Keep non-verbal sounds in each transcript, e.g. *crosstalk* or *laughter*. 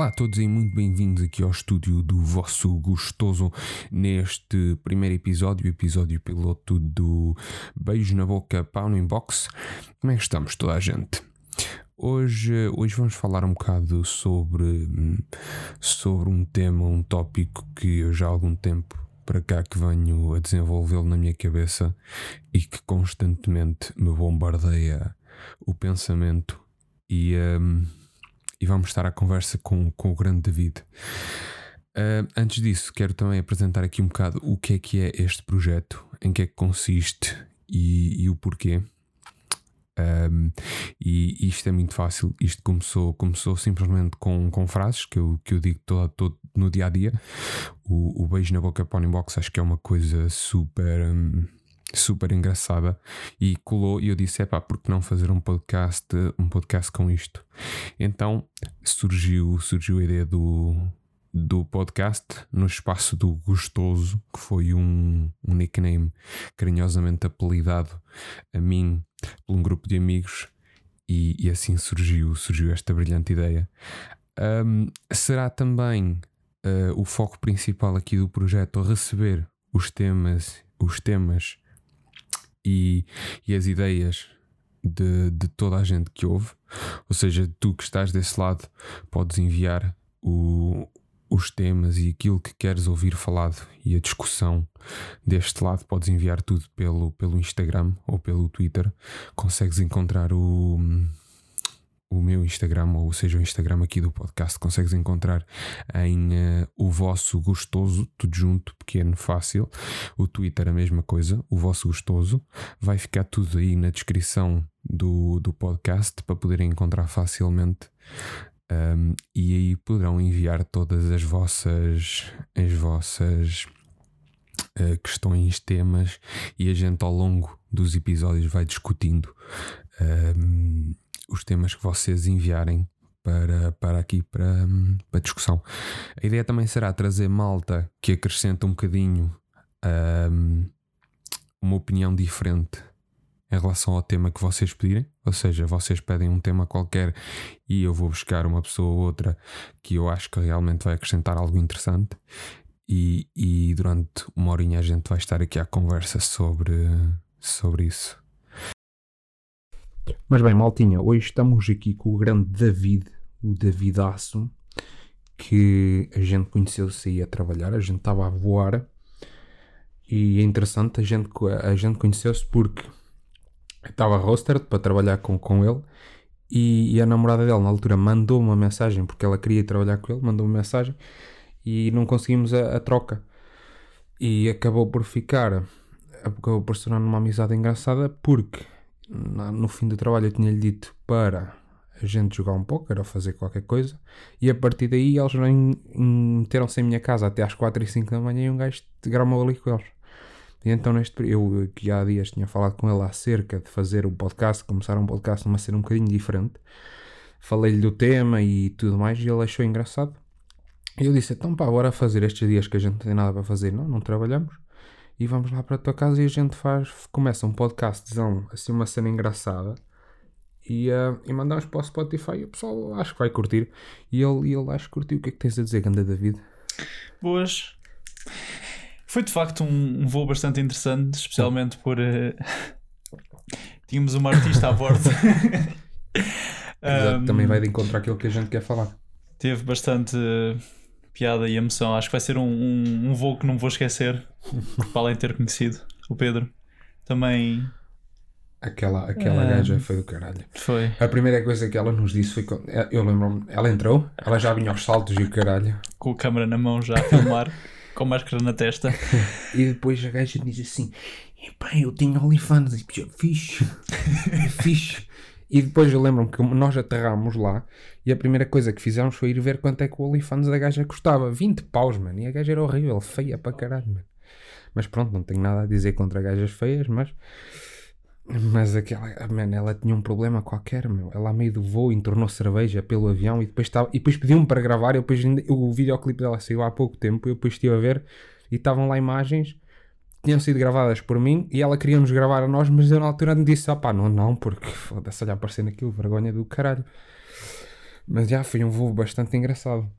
Olá a todos e muito bem-vindos aqui ao estúdio do vosso gostoso neste primeiro episódio, episódio piloto do Beijo na Boca Pau no Inbox. Como é que estamos toda a gente? Hoje, hoje vamos falar um bocado sobre, sobre um tema, um tópico que eu já há algum tempo para cá que venho a desenvolvê-lo na minha cabeça e que constantemente me bombardeia o pensamento e... Um, e vamos estar à conversa com, com o grande David. Uh, antes disso, quero também apresentar aqui um bocado o que é que é este projeto, em que é que consiste e, e o porquê. Um, e isto é muito fácil. Isto começou, começou simplesmente com, com frases que eu, que eu digo todo, todo no dia a dia. O, o beijo na boca para o inbox acho que é uma coisa super. Um, super engraçada e colou e eu disse, é pá, por que não fazer um podcast, um podcast com isto? Então surgiu, surgiu a ideia do, do podcast no espaço do Gostoso, que foi um, um nickname carinhosamente apelidado a mim por um grupo de amigos e, e assim surgiu, surgiu esta brilhante ideia. Um, será também uh, o foco principal aqui do projeto receber os temas, os temas e, e as ideias de, de toda a gente que ouve. Ou seja, tu que estás desse lado podes enviar o, os temas e aquilo que queres ouvir falado e a discussão deste lado, podes enviar tudo pelo, pelo Instagram ou pelo Twitter. Consegues encontrar o o meu Instagram, ou seja, o Instagram aqui do podcast, consegues encontrar em uh, o vosso gostoso, tudo junto, pequeno, fácil. O Twitter, a mesma coisa, o vosso gostoso. Vai ficar tudo aí na descrição do, do podcast para poderem encontrar facilmente. Um, e aí poderão enviar todas as vossas as vossas uh, questões, temas e a gente ao longo dos episódios vai discutindo um, os temas que vocês enviarem para, para aqui para, para discussão. A ideia também será trazer malta que acrescenta um bocadinho um, uma opinião diferente em relação ao tema que vocês pedirem. Ou seja, vocês pedem um tema qualquer e eu vou buscar uma pessoa ou outra que eu acho que realmente vai acrescentar algo interessante. E, e durante uma horinha a gente vai estar aqui à conversa sobre, sobre isso. Mas bem, Maltinha, hoje estamos aqui com o grande David, o Davidaço, que a gente conheceu-se aí a trabalhar, a gente estava a voar. E é interessante, a gente, a gente conheceu-se porque estava roster para trabalhar com, com ele e, e, a namorada dele na altura mandou uma mensagem porque ela queria trabalhar com ele, mandou uma mensagem e não conseguimos a, a troca. E acabou por ficar, acabou por se tornar uma amizade engraçada porque no fim do trabalho eu tinha-lhe dito para a gente jogar um pouco, era fazer qualquer coisa, e a partir daí eles meteram-se em minha casa até às 4 e 5 da manhã e um gajo gramou ali com eles. E então neste eu que há dias tinha falado com ele acerca de fazer o podcast, começar um podcast numa cena um bocadinho diferente. Falei-lhe do tema e tudo mais e ele achou engraçado. E eu disse, então pá, bora fazer estes dias que a gente não tem nada para fazer, não, não trabalhamos e vamos lá para a tua casa e a gente faz, começa um podcastzão, assim uma cena engraçada e, uh, e mandamos para o Spotify e o pessoal acho que vai curtir e ele, ele acho que curtiu. O que é que tens a dizer, Ganda David? Boas. Foi de facto um, um voo bastante interessante, especialmente por uh, *laughs* tínhamos uma artista a bordo. *laughs* *laughs* um, também vai de encontro àquilo que a gente quer falar. Teve bastante piada e emoção. Acho que vai ser um, um, um voo que não vou esquecer, para além de ter conhecido o Pedro. Também. Aquela, aquela é... gaja foi do caralho. Foi. A primeira coisa que ela nos disse foi. Quando, eu lembro-me, ela entrou, ela já vinha aos saltos e o caralho. Com a câmera na mão já a filmar, *laughs* com máscara na testa. *laughs* E depois a gaja diz assim: Epá, eu tenho OnlyFans. E fixe, *laughs* fixe. E depois eu lembro-me que nós aterrámos lá e a primeira coisa que fizemos foi ir ver quanto é que o OnlyFans da gaja custava. 20 paus, mano. E a gaja era horrível, feia para caralho, mano. Mas pronto, não tenho nada a dizer contra gajas feias, mas. Mas aquela. Mano, ela tinha um problema qualquer, meu. Ela, a meio do voo, entornou cerveja pelo avião e depois, estava, e depois pediu-me para gravar. E depois, o videoclipe dela saiu há pouco tempo. Eu depois estive a ver e estavam lá imagens tinham sido gravadas por mim e ela queria nos gravar a nós, mas eu na altura disse: ah pá, não, não, porque foda-se, olha aparecer naquilo, vergonha do caralho. Mas já foi um voo bastante engraçado.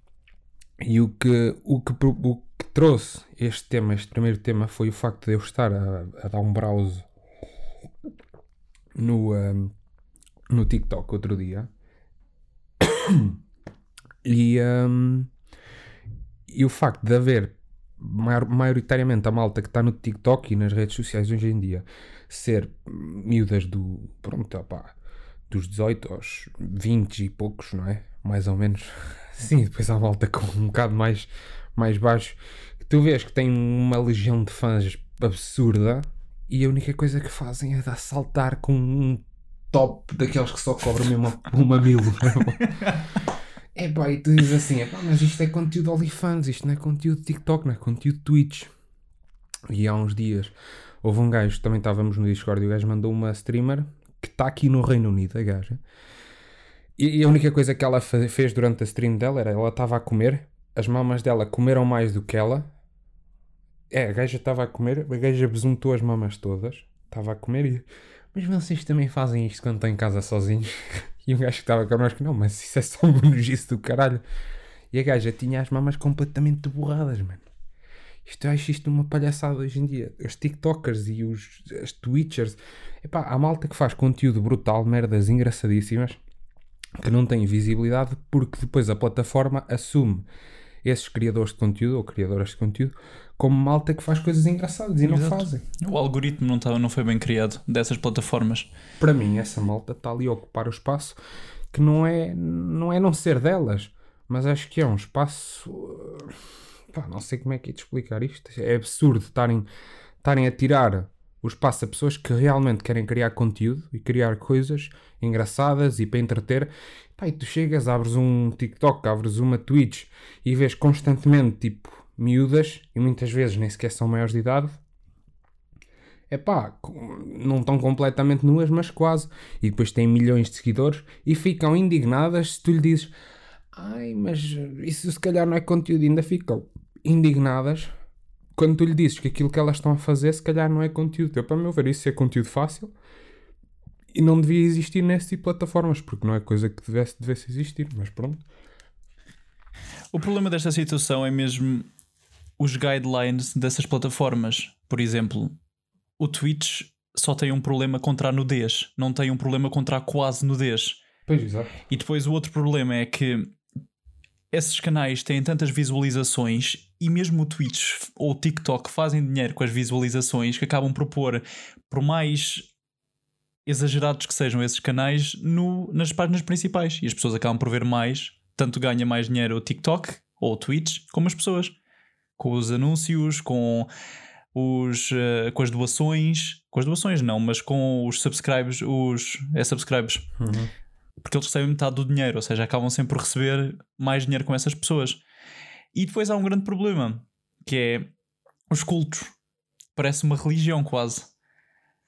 E o que, o que, o que trouxe este tema, este primeiro tema, foi o facto de eu estar a, a dar um browse no, ahm, no TikTok outro dia. *coughs* E, ahm, e o facto de haver maior- maioritariamente a malta que está no TikTok e nas redes sociais hoje em dia ser miúdas do pronto, opá, dos 18 aos 20 e poucos, não é? Mais ou menos. *laughs* Sim, depois há malta com um bocado mais, mais baixo. que Tu vês que tem uma legião de fãs absurda e a única coisa que fazem é dar saltar com um top daqueles que só cobram mesmo um mamilo. *laughs* É pá, e tu dizes assim, "Epá, mas isto é conteúdo OnlyFans, isto não é conteúdo TikTok, não é conteúdo Twitch. E há uns dias houve um gajo, também estávamos no Discord, e o gajo mandou uma streamer que está aqui no Reino Unido, a gaja. E, a única coisa que ela fe- fez durante a stream dela era ela estava a comer, as mamas dela comeram mais do que ela. É, a gaja estava a comer, a gaja besuntou as mamas todas, estava a comer e. Mas vocês também fazem isto quando estão em casa sozinhos? *laughs* E um gajo que estava connosco, não, mas isso é só *laughs* um nojice do caralho. E a gaja tinha as mamas completamente borradas, mano. Isto eu acho isto uma palhaçada hoje em dia. Os TikTokers e os as Twitchers. Epá, há malta que faz conteúdo brutal, merdas engraçadíssimas, que não têm visibilidade porque depois a plataforma assume esses criadores de conteúdo ou criadoras de conteúdo como malta que faz coisas engraçadas e não Exato. fazem. O algoritmo não, tá, não foi bem criado dessas plataformas. para mim essa malta está ali a ocupar o espaço que não é não é não ser delas mas acho que é um espaço uh, pá, não sei como é que é de explicar isto é absurdo estarem estarem a tirar o espaço a pessoas que realmente querem criar conteúdo e criar coisas engraçadas e para entreter pá, e tu chegas, abres um TikTok abres uma Twitch e vês constantemente tipo miúdas e muitas vezes nem sequer são maiores de idade é pá, não estão completamente nuas, mas quase. E depois têm milhões de seguidores e ficam indignadas se tu lhe dizes ai, mas isso se calhar não é conteúdo, e ainda ficam indignadas quando tu lhe dizes que aquilo que elas estão a fazer se calhar não é conteúdo. Eu, para meu ver, isso é conteúdo fácil e não devia existir nesse tipo de plataformas, porque não é coisa que devesse, devesse existir, mas pronto. O problema desta situação é mesmo os guidelines dessas plataformas. Por exemplo, o Twitch só tem um problema contra a nudez, não tem um problema contra a quase nudez. Pois, exato. E depois o outro problema é que esses canais têm tantas visualizações e mesmo o Twitch ou o TikTok fazem dinheiro com as visualizações que acabam por pôr, por mais exagerados que sejam esses canais, no, nas páginas principais. E as pessoas acabam por ver mais, tanto ganha mais dinheiro o TikTok ou o Twitch, como as pessoas. Com os anúncios, com os, eh, com as doações, com as doações não, mas com os subscribes, os é subscribes Uhum. Porque eles recebem metade do dinheiro, ou seja, acabam sempre por receber mais dinheiro com essas pessoas. E depois há um grande problema, que é os cultos. Parece uma religião quase.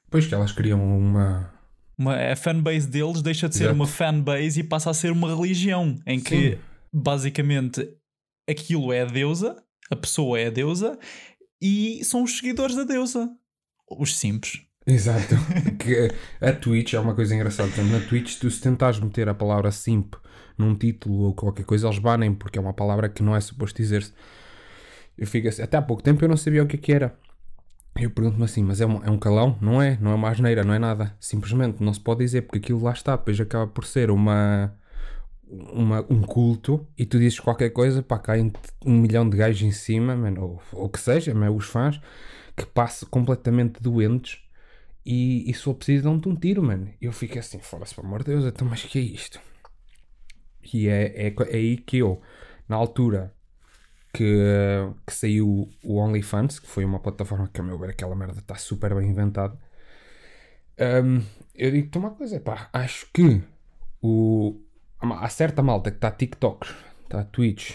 Pois que elas criam uma. Uma, a fanbase deles deixa de ser Exato. uma fanbase e passa a ser uma religião, em que Sim. basicamente aquilo é a deusa, a pessoa é a deusa e são os seguidores da deusa. Os simples. Exato. *laughs* que a Twitch é uma coisa engraçada. Na Twitch, tu se tentares meter a palavra simp num título ou qualquer coisa, eles banem porque é uma palavra que não é suposto dizer-se. Eu fico assim, até há pouco tempo eu não sabia o que é que era. Eu pergunto-me assim, mas é um, é um calão? Não é? Não é uma asneira, não é nada. Simplesmente não se pode dizer porque aquilo lá está. Depois acaba por ser uma, uma, um culto e tu dizes qualquer coisa, pá, caem um milhão de gajos em cima, mano, ou o que seja, mas os fãs que passam completamente doentes e, e só preciso dão-te um tiro, mano. Eu fico assim, fora-se, pelo amor de Deus, então, mas que é isto? E é, é, é aí que eu, na altura que, que saiu o OnlyFans, que foi uma plataforma que, a meu ver, aquela merda está super bem inventada, hum, eu digo-te uma coisa, pá, acho que o, há certa malta que está TikTok, está Twitch,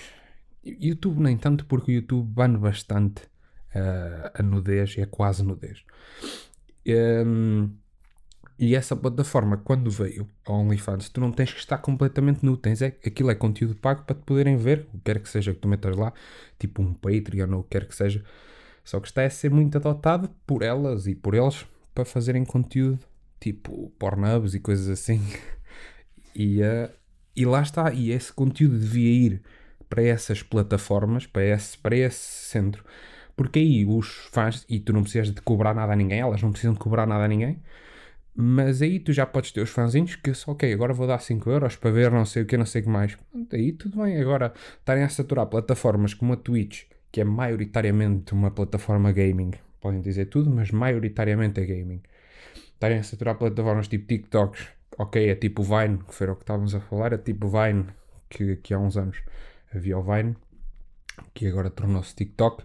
YouTube nem tanto, porque o YouTube bane bastante ah, a nudez, é quase nudez. Hum, e essa plataforma, quando veio a OnlyFans, tu não tens que estar completamente nu. Tens é, aquilo é conteúdo pago para te poderem ver, o que quer que seja que tu metas lá, tipo um Patreon ou o que quer que seja. Só que está a ser muito adotado por elas e por eles para fazerem conteúdo tipo Pornhubs e coisas assim. *laughs* E, eh, E lá está, e esse conteúdo devia ir para essas plataformas, para esse, para esse centro, porque aí os fãs, e tu não precisas de cobrar nada a ninguém, elas não precisam de cobrar nada a ninguém, mas aí tu já podes ter os fãzinhos que ok, agora vou dar 5 euros para ver não sei o que, não sei o que mais. Aí tudo bem, agora estarem a saturar plataformas como a Twitch, que é maioritariamente uma plataforma gaming, podem dizer tudo, mas maioritariamente é gaming. Estarem a saturar plataformas tipo TikToks, ok, é tipo Vine, que foi o que estávamos a falar, é tipo Vine, que, que há uns anos havia o Vine, que agora tornou-se TikTok,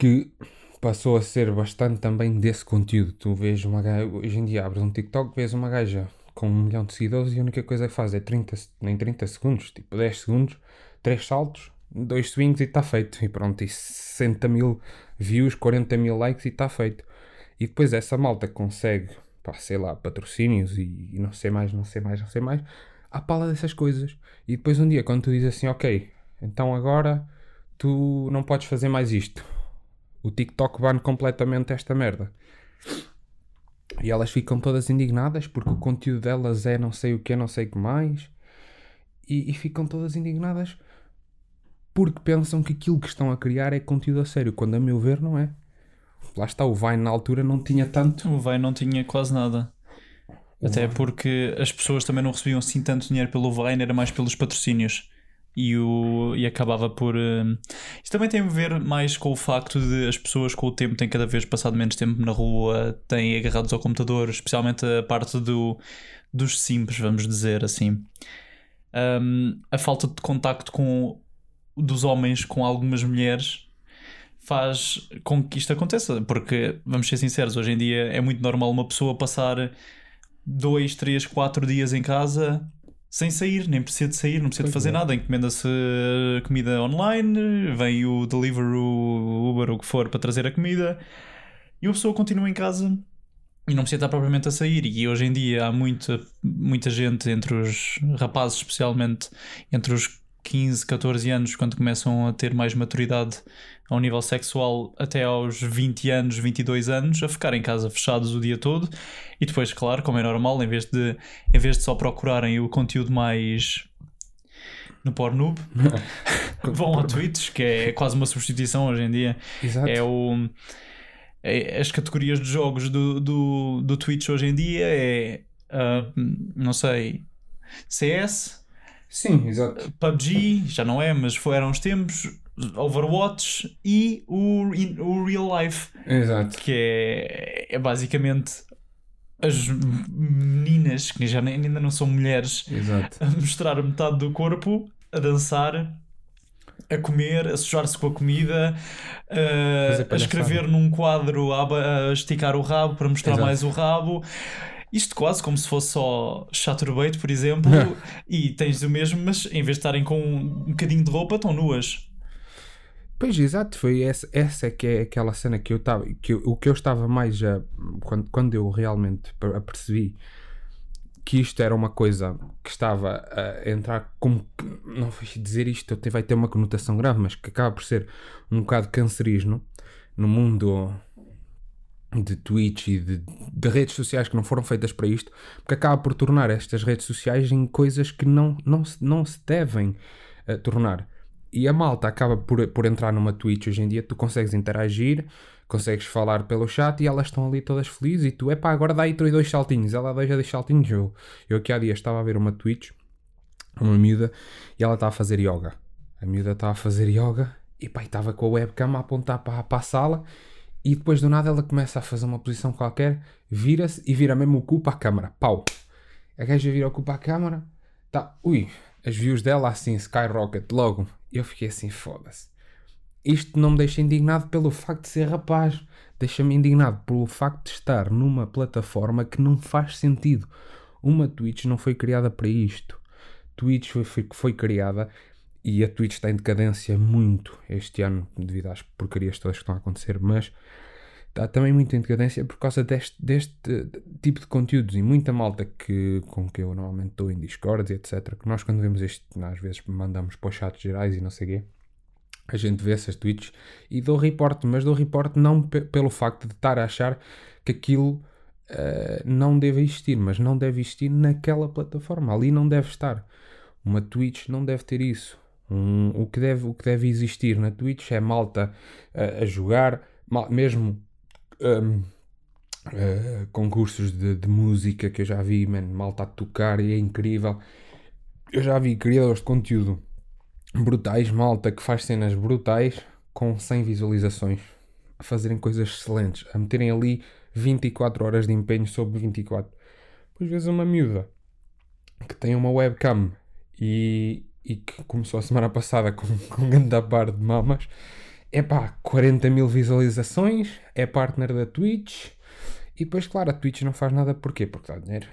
que passou a ser bastante também desse conteúdo. Tu vês uma gaja, hoje em dia abres um TikTok, vês uma gaja com um milhão de seguidores e a única coisa que faz é 30, nem 30 segundos, tipo 10 segundos, 3 saltos, 2 swings e está feito. E pronto, e 60 mil views, 40 mil likes e está feito. E depois essa malta consegue, pá, sei lá, patrocínios e, e não sei mais, não sei mais, não sei mais, à pala dessas coisas. E depois um dia, quando tu dizes assim, ok, então agora tu não podes fazer mais isto. O TikTok bane completamente esta merda. E elas ficam todas indignadas porque o conteúdo delas é não sei o que, não sei o que mais. E, e ficam todas indignadas porque pensam que aquilo que estão a criar é conteúdo a sério, quando a meu ver não é. Lá está, o Vine na altura não tinha tanto. O Vine não tinha quase nada. Até porque as pessoas também não recebiam assim tanto dinheiro pelo Vine, era mais pelos patrocínios. E, o, e acabava por. Uh, isto também tem a ver mais com o facto de as pessoas com o tempo têm cada vez passado menos tempo na rua, têm agarrados ao computador, especialmente a parte do, dos simples, vamos dizer assim. Um, a falta de contacto com, dos homens com algumas mulheres faz com que isto aconteça, porque vamos ser sinceros, hoje em dia é muito normal uma pessoa passar dois, três, quatro dias em casa sem sair, nem precisa de sair, não precisa pois de fazer é. nada, encomenda-se comida online, vem o Deliveroo, o Uber, o que for, para trazer a comida e a pessoa continua em casa e não precisa estar propriamente a sair. E hoje em dia há muita, muita gente, entre os rapazes, especialmente entre os 15, 14 anos, quando começam a ter mais maturidade ao nível sexual, até aos 20 anos, 22 anos, a ficar em casa fechados o dia todo. E depois, claro, como é normal, em vez de, em vez de só procurarem o conteúdo mais no Pornhub, *laughs* vão ao Twitch, que é quase uma substituição hoje em dia. Exato. É o. É, as categorias de jogos do, do, do Twitch hoje em dia é. Uh, não sei. CS, Sim, exato. PUBG, já não é, mas foram os tempos. Overwatch e o, o Real Life. Exato. Que é, é basicamente as meninas, que já nem, ainda não são mulheres, Exato. a mostrar metade do corpo, a dançar, a comer, a sujar-se com a comida, a, a escrever num quadro, a, a, esticar o rabo para mostrar Exato. mais o rabo. Isto quase como se fosse só chaturbate, por exemplo, *laughs* e tens o mesmo, mas em vez de estarem com um bocadinho de roupa, estão nuas. Pois, exato, foi essa, essa é que é aquela cena que eu estava, que eu, o que eu estava mais a, quando, quando eu realmente apercebi que isto era uma coisa que estava a entrar como, não vou dizer isto, vai ter uma conotação grave, mas que acaba por ser um bocado cancerígeno no mundo de Twitch e de, de, redes sociais que não foram feitas para isto, porque acaba por tornar estas redes sociais em coisas que não, não, se, não se devem uh, tornar. E a malta acaba por, por entrar numa Twitch hoje em dia, tu consegues interagir, consegues falar pelo chat e elas estão ali todas felizes e tu, é pá, agora dá aí dois saltinhos, ela deixa dois saltinhos. Eu, eu aqui há dias estava a ver uma Twitch, uma miúda, e ela está a fazer yoga. A miúda está a fazer yoga e pá, estava com a webcam a apontar para, para a sala e depois do nada ela começa a fazer uma posição qualquer, vira-se e vira mesmo o cu para a câmara. Pau! A gaja vira o cu para a câmara, tá, ui, as views dela assim, skyrocket, logo. Eu fiquei assim, foda-se. Isto não me deixa indignado pelo facto de ser rapaz, deixa-me indignado pelo facto de estar numa plataforma que não faz sentido. Uma Twitch não foi criada para isto. Twitch foi, foi, foi criada e a Twitch está em decadência muito este ano, devido às porcarias todas que estão a acontecer, mas está também muito em decadência por causa deste, deste tipo de conteúdos e muita malta que, com que eu normalmente estou em Discord etc. Que nós, quando vemos isto, às vezes mandamos para os chats gerais e não sei o quê, a gente vê essas tweets e dou report, mas dou report não pelo facto de estar a achar que aquilo uh, não deve existir, mas não deve existir naquela plataforma, ali não deve estar. Uma Twitch não deve ter isso. Um, o, que deve, o que deve existir na Twitch é malta a, a jogar, mal, mesmo um, uh, concursos de, de, música que eu já vi, man, malta a tocar e é incrível. Eu já vi criadores de conteúdo brutais, malta que faz cenas brutais com 100 visualizações, a fazerem coisas excelentes, a meterem ali 24 horas de empenho sobre 24. Depois vezes uma miúda que tem uma webcam e, e que começou a semana passada *laughs* com, com um grande par de mamas. É pá, 40 mil visualizações, é partner da Twitch. E depois, claro, a Twitch não faz nada porquê? Porque dá dinheiro.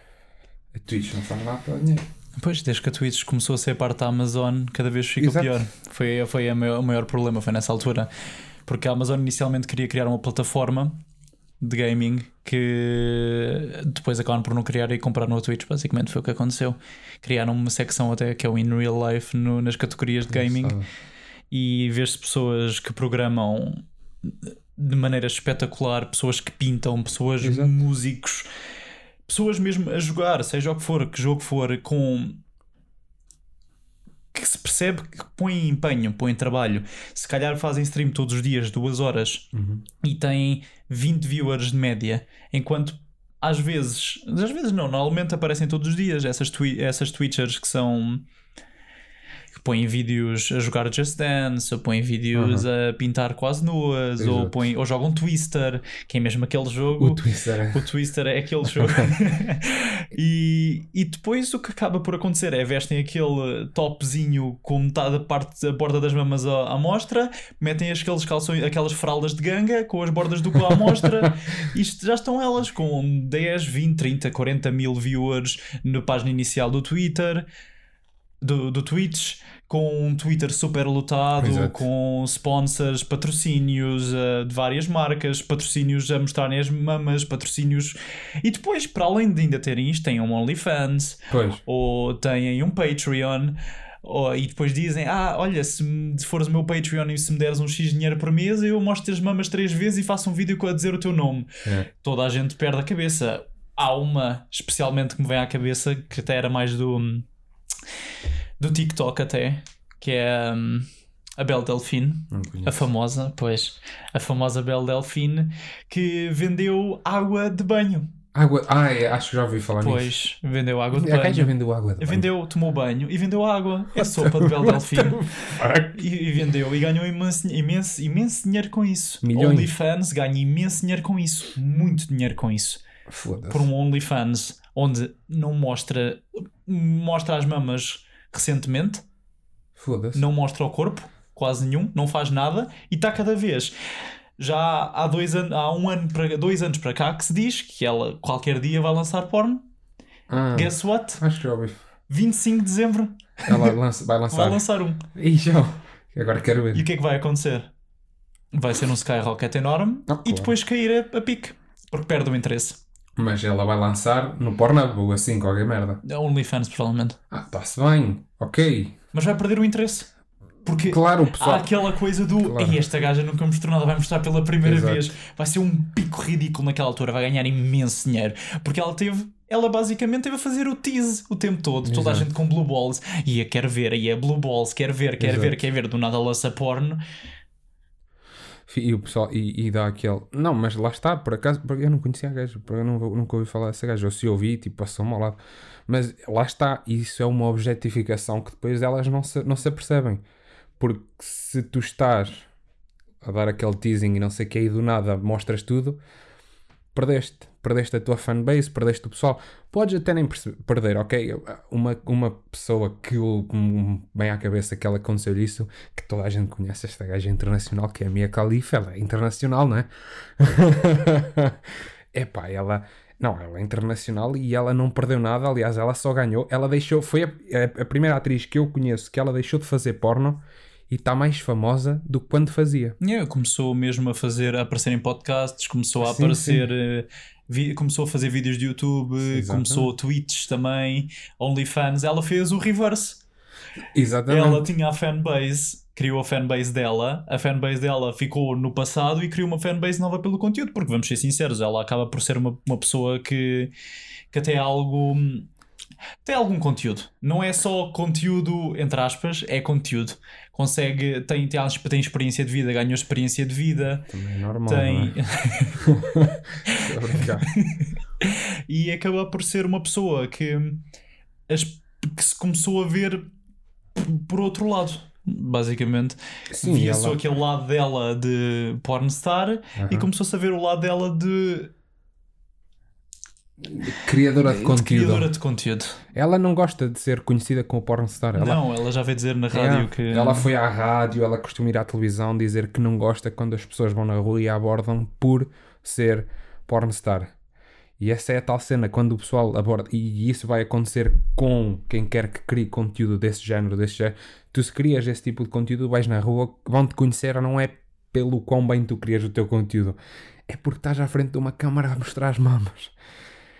A Twitch não faz nada para dinheiro. Pois, desde que a Twitch começou a ser parte da Amazon, cada vez fica Exato. pior. Foi, foi maior, o maior problema, foi nessa altura. Porque a Amazon inicialmente queria criar uma plataforma de gaming que depois acabaram por não criar e comprar no Twitch, basicamente foi o que aconteceu. Criaram uma secção até que é o In Real Life no, nas categorias de gaming e vês pessoas que programam de maneira espetacular, pessoas que pintam, pessoas Exato. músicos, pessoas mesmo a jogar, seja o que for, que jogo for, com que se percebe que põem empenho, põem trabalho. Se calhar fazem stream todos os dias, duas horas, uhum. e têm 20 viewers de média, enquanto às vezes, às vezes não, normalmente aparecem todos os dias essas, twi essas Twitchers que são põem vídeos a jogar Just Dance, ou põem vídeos uhum. a pintar quase nuas, ou, põem, ou jogam Twister, que é mesmo aquele jogo. O Twister. É. O Twister é aquele *laughs* jogo. *laughs* e, e depois o que acaba por acontecer é vestem aquele topzinho com metade da parte da borda das mamas à, à mostra, metem aqueles calções, aquelas fraldas de ganga com as bordas do cu à mostra, *laughs* e já estão elas com 10, 20, 30, 40 mil viewers na página inicial do Twitter do, do Twitch, com um Twitter super lotado, Exato. com sponsors, patrocínios uh, de várias marcas, patrocínios a mostrarem as mamas, patrocínios. E depois, para além de ainda terem isto, têm um OnlyFans, pois. ou têm um Patreon. Ou, e depois dizem: Ah, olha, se, fores o meu Patreon e se me deres um X dinheiro por mês, eu mostro as mamas três vezes e faço um vídeo a dizer o teu nome. É. Toda a gente perde a cabeça. Há uma, especialmente, que me vem à cabeça, que até era mais do do TikTok até, que é um, a Belle Delphine, a famosa, pois, a famosa Belle Delphine, que vendeu água de banho. Água, ah, é, acho que já ouvi falar pois, nisso. Pois, vendeu água de a banho. já vendeu água de banho. Vendeu, tomou banho e vendeu água. É sopa de Belle *laughs* Delphine. E, e, vendeu e ganhou imenso, imenso, imenso dinheiro com isso. Milhões. OnlyFans ganha imenso dinheiro com isso. Muito dinheiro com isso. Por um OnlyFans onde não mostra, mostra as mamas recentemente. Foda-se. Não mostra o corpo, quase nenhum, não faz nada e está cada vez. Já há, dois an há um ano para dois anos para cá que se diz que ela qualquer dia vai lançar porno. Ah, Guess what? Acho que já ouvi. 25 de dezembro. Ela lança, vai lançar. *laughs* vai lançar um. E já. Agora quero ver. E o que é que vai acontecer? Vai ser um Skyrocket enorme ah, e depois cair a, a pique. Porque perde o interesse. Mas ela vai lançar no Pornhub ou assim, qualquer merda. É OnlyFans, provavelmente. Ah, está-se bem, ok. Mas vai perder o interesse. Porque claro, pessoal... há aquela coisa do claro. Ei, esta gaja nunca mostrou nada, vai mostrar pela primeira Exato. vez. Vai ser um pico ridículo naquela altura, vai ganhar imenso dinheiro. Porque ela teve, ela basicamente teve a fazer o tease o tempo todo. Exato. Toda a gente com blue balls. E a quer ver, e a blue balls, quer ver, quer Exato. ver, quer ver. Do nada lança porno. E o pessoal, e, e, dá aquele. Não, mas lá está, por acaso, porque eu não conhecia a gaja, eu não, nunca ouvi falar dessa gaja. Eu se ouvi, tipo, passou-me ao lado. Mas lá está, isso é uma objetificação que depois elas não se, não se apercebem. Porque se tu estás a dar aquele teasing e não sei o que, e do nada mostras tudo, perdeste. Perdeste a tua fanbase, perdeste o pessoal. Podes até nem perder, ok? Uma, uma pessoa que bem à cabeça que ela aconteceu isso, que toda a gente conhece esta gaja internacional, que é a Mia Khalifa, ela é internacional, não é? *laughs* Epá, ela. Não, ela é internacional e ela não perdeu nada. Aliás, ela só ganhou. Ela deixou. Foi a, a, a primeira atriz que eu conheço que ela deixou de fazer porno e está mais famosa do que quando fazia. Yeah, começou mesmo a fazer, a aparecer em podcasts, começou a sim, aparecer, sim. Eh, vi, começou a fazer vídeos de YouTube, Exatamente. começou tweets também, OnlyFans. Ela fez o reverse. Exatamente. Ela tinha a fanbase, criou a fanbase dela, a fanbase dela ficou no passado e criou uma fanbase nova pelo conteúdo, porque vamos ser sinceros, ela acaba por ser uma, uma pessoa que, que até é algo tem algum conteúdo. Não é só conteúdo, entre aspas, é conteúdo. Consegue, tem, tem, tem experiência de vida, ganhou experiência de vida. Também é normal. Tem. É? *laughs* e acaba por ser uma pessoa que, as, que se começou a ver por outro lado. Basicamente, Sim, via ela- só aquele lado dela de pornstar e Aham. começou-se a ver o lado dela de, Criadora de de conteúdo. criadora de conteúdo. Ela não gosta de ser conhecida como pornstar. Ela, Não, ela já veio dizer na rádio É, que. Ela foi à rádio, ela costuma ir à televisão dizer que não gosta quando as pessoas vão na rua e a abordam por ser pornstar. E essa é a tal cena, quando o pessoal aborda, e isso vai acontecer com quem quer que crie conteúdo desse género, desse género. Tu se crias esse tipo de conteúdo, vais na rua, vão-te conhecer, não é pelo quão bem tu crias o teu conteúdo, é porque estás à frente de uma câmara a mostrar as mamas.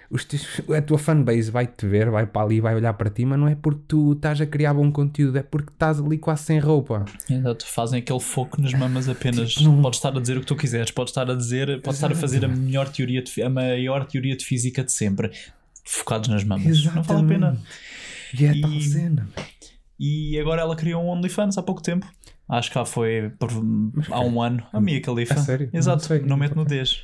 Os teus- a tua fanbase vai-te ver, vai para ali, vai olhar para ti, mas não é porque tu estás a criar bom conteúdo, é porque estás ali quase sem roupa. Exato, fazem aquele foco nas mamas apenas. Tipo, não- Podes estar a dizer o que tu quiseres, podes estar a dizer, podes estar a fazer a melhor teoria de, a maior teoria de física de sempre, focados nas mamas. Não vale a pena. E é E- tal cena. E agora ela criou um OnlyFans há pouco tempo. Acho que já foi por- há um ano. A Mia Khalifa. A sério? Não Exato, sei. não, mete nudez.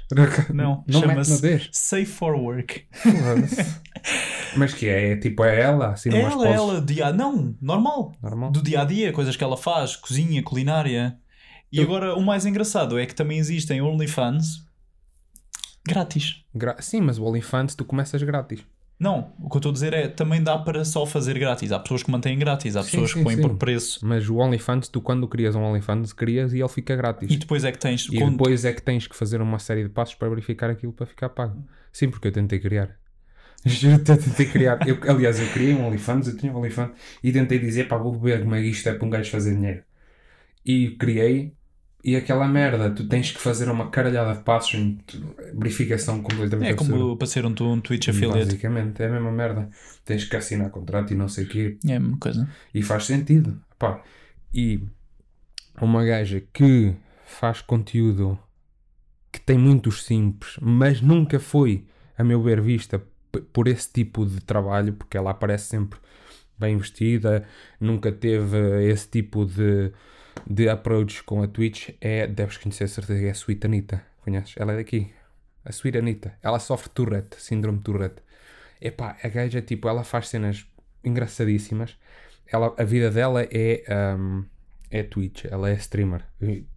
Não, não mete *laughs* chama-se nudez. Safe for Work. *laughs* Mas que é? É tipo, é ela, assim, É ela, poses ela, dia... não, normal. normal. do dia a dia, coisas que ela faz, cozinha, culinária. E Eu- agora o mais engraçado é que também existem OnlyFans grátis. Gra- Sim, mas o OnlyFans tu começas grátis. Não, o que eu estou a dizer é também dá para só fazer grátis. Há pessoas que mantêm grátis, há Sim, pessoas sim, que põem sim. por preço. Mas o OnlyFans, tu quando crias um OnlyFans, crias e ele fica grátis. E depois é que tens. E quando- depois é que tens que fazer uma série de passos para verificar aquilo para ficar pago. Sim, porque eu tentei criar. *laughs* Eu tentei criar. Eu, aliás, eu criei um OnlyFans, eu tinha um OnlyFans e tentei dizer, pá, vou ver como é que isto é para um gajo fazer dinheiro. E criei, e aquela merda, tu tens que fazer uma caralhada de passos em verificação completamente É absurda. como para ser um, um Twitch affiliate. Basicamente, é a mesma merda. Tens que assinar contrato e não sei o quê. É a mesma coisa. E faz sentido. Pá. E uma gaja que faz conteúdo que tem muitos simples, mas nunca foi, a meu ver, vista por esse tipo de trabalho, porque ela aparece sempre bem vestida, nunca teve esse tipo de, de approach com a Twitch, é, deves conhecer, certeza, que é a Sweet Anita. Conheces? Ela é daqui. A Sweet Anita. Ela sofre Tourette, síndrome Tourette. Epá, a gaja, tipo, ela faz cenas engraçadíssimas. Ela, a vida dela é, um, é Twitch, ela é streamer,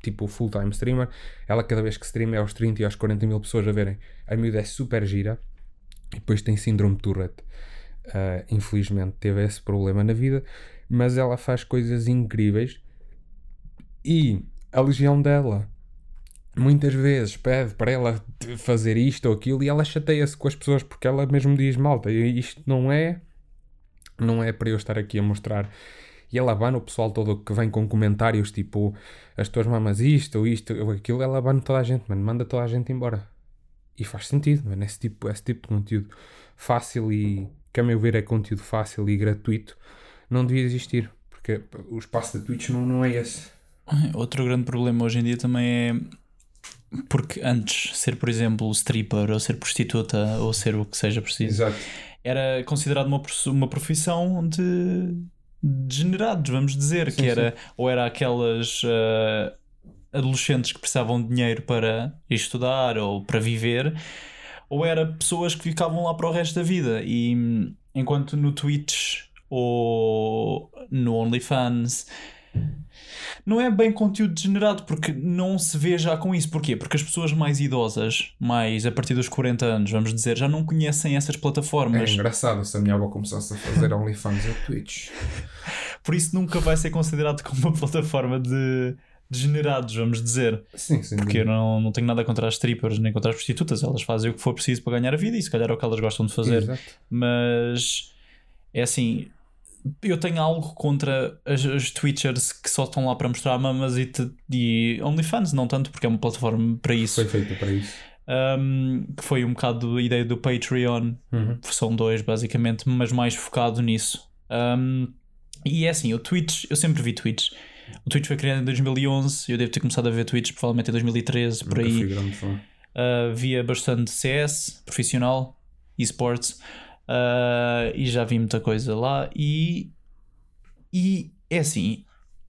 tipo full-time streamer. Ela, cada vez que streama, é aos 30 e aos 40 mil pessoas a verem. A miúda é super gira e depois tem síndrome Tourette. Ah, infelizmente teve esse problema na vida, mas ela faz coisas incríveis e a legião dela muitas vezes pede para ela fazer isto ou aquilo e ela chateia-se com as pessoas porque ela mesmo diz malta, isto não é não é para eu estar aqui a mostrar. E ela abana o pessoal todo que vem com comentários tipo as tuas mamas isto ou isto ou aquilo, ela abana toda a gente, mano, manda toda a gente embora. E faz sentido, mano, esse tipo, esse tipo de conteúdo fácil e que a meu ver é conteúdo fácil e gratuito não devia existir porque o espaço da Twitch não, não é esse *laughs* Outro grande problema hoje em dia também é porque antes ser, por exemplo, stripper ou ser prostituta ou ser o que seja preciso exato era considerado uma, uma profissão de degenerados, vamos dizer, Sim, que era ou era aquelas ah, adolescentes que precisavam de dinheiro para estudar ou para viver, ou era pessoas que ficavam lá para o resto da vida. E hum, enquanto no Twitch ou no OnlyFans não é bem conteúdo degenerado porque não se vê já com isso. Porquê? Porque as pessoas mais idosas, mais a partir dos 40 anos, vamos dizer, já não conhecem essas É plataformas. engraçado se a minha avó começasse a fazer *laughs* OnlyFans no Twitch. Por isso nunca vai ser considerado como uma plataforma de degenerados, vamos dizer. Sim, sim. Porque eu não, não tenho nada contra as strippers nem contra as prostitutas. Elas fazem o que for preciso para ganhar a vida e se calhar é o que elas gostam de fazer. Exato. Mas é assim. Eu tenho algo contra as, as Twitchers que só estão lá para mostrar mamas e, te, e OnlyFans, não tanto porque é uma plataforma para isso. Foi feita para isso. Um, que foi um bocado a ideia do Patreon, Uhum. versão 2, basicamente, mas mais focado nisso. Um, e é assim, o Twitch, eu sempre vi Twitch. O Twitch foi criado em 2011, eu devo ter começado a ver Twitch provavelmente em 2013, por Nunca aí. fui grande fã. Uh, via bastante CS, profissional, esports. Uh, e já vi muita coisa lá. E, e é assim,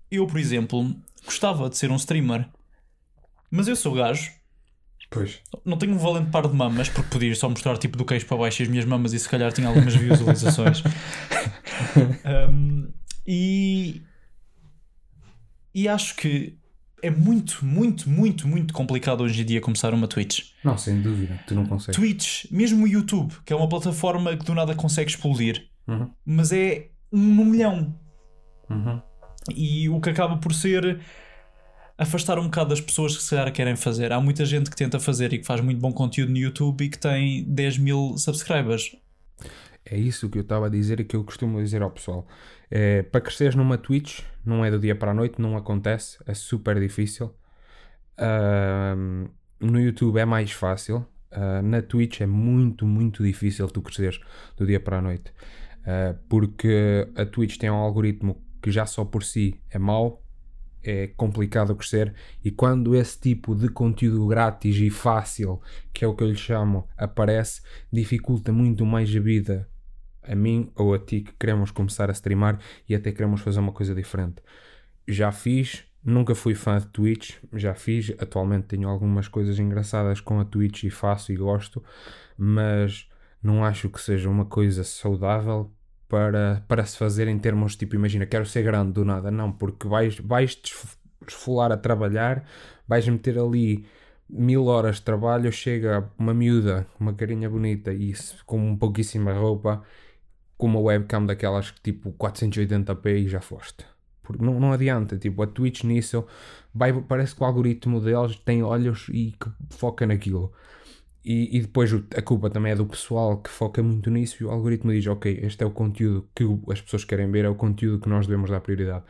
eu, por exemplo, gostava de ser um streamer, mas eu sou gajo. Pois. Não tenho um valente par de mamas, porque podia só mostrar tipo do queixo para baixo as minhas mamas e se calhar tinha algumas visualizações. *laughs* um, e, e acho que é muito, muito, muito, muito complicado hoje em dia começar uma Twitch. Não, sem dúvida, tu não consegues. Twitch, mesmo o YouTube, que é uma plataforma que do nada consegue explodir, Uhum. mas é um milhão. Uhum. E o que acaba por ser afastar um bocado das pessoas que se calhar querem fazer. Há muita gente que tenta fazer e que faz muito bom conteúdo no YouTube e que tem 10 mil subscribers. É isso que eu estava a dizer e que eu costumo dizer ao pessoal. É, para cresceres numa Twitch, não é do dia para a noite, não acontece, é super difícil. Ahm, no YouTube é mais fácil, ah, na Twitch é muito, muito difícil tu cresceres do dia para a noite. Ah, porque a Twitch tem um algoritmo que já só por si é mau, é complicado crescer e quando esse tipo de conteúdo grátis e fácil, que é o que eu lhe chamo, aparece, dificulta muito mais a vida a mim ou a ti que queremos começar a streamar e até queremos fazer uma coisa diferente. Já fiz, nunca fui fã de Twitch, já fiz, atualmente tenho algumas coisas engraçadas com a Twitch e faço e gosto, mas não acho que seja uma coisa saudável para, para se fazer em termos tipo, imagina, quero ser grande do nada, não, porque vais, vais te esfolar a trabalhar, vais meter ali mil horas de trabalho, chega uma miúda, uma carinha bonita e com pouquíssima roupa, com uma webcam daquelas que tipo 480p e já foste. Porque não, não adianta, tipo, a Twitch nisso vai, parece que o algoritmo deles tem olhos e que foca naquilo. E, e depois a culpa também é do pessoal que foca muito nisso e o algoritmo diz, ok, este é o conteúdo que as pessoas querem ver, é o conteúdo que nós devemos dar prioridade.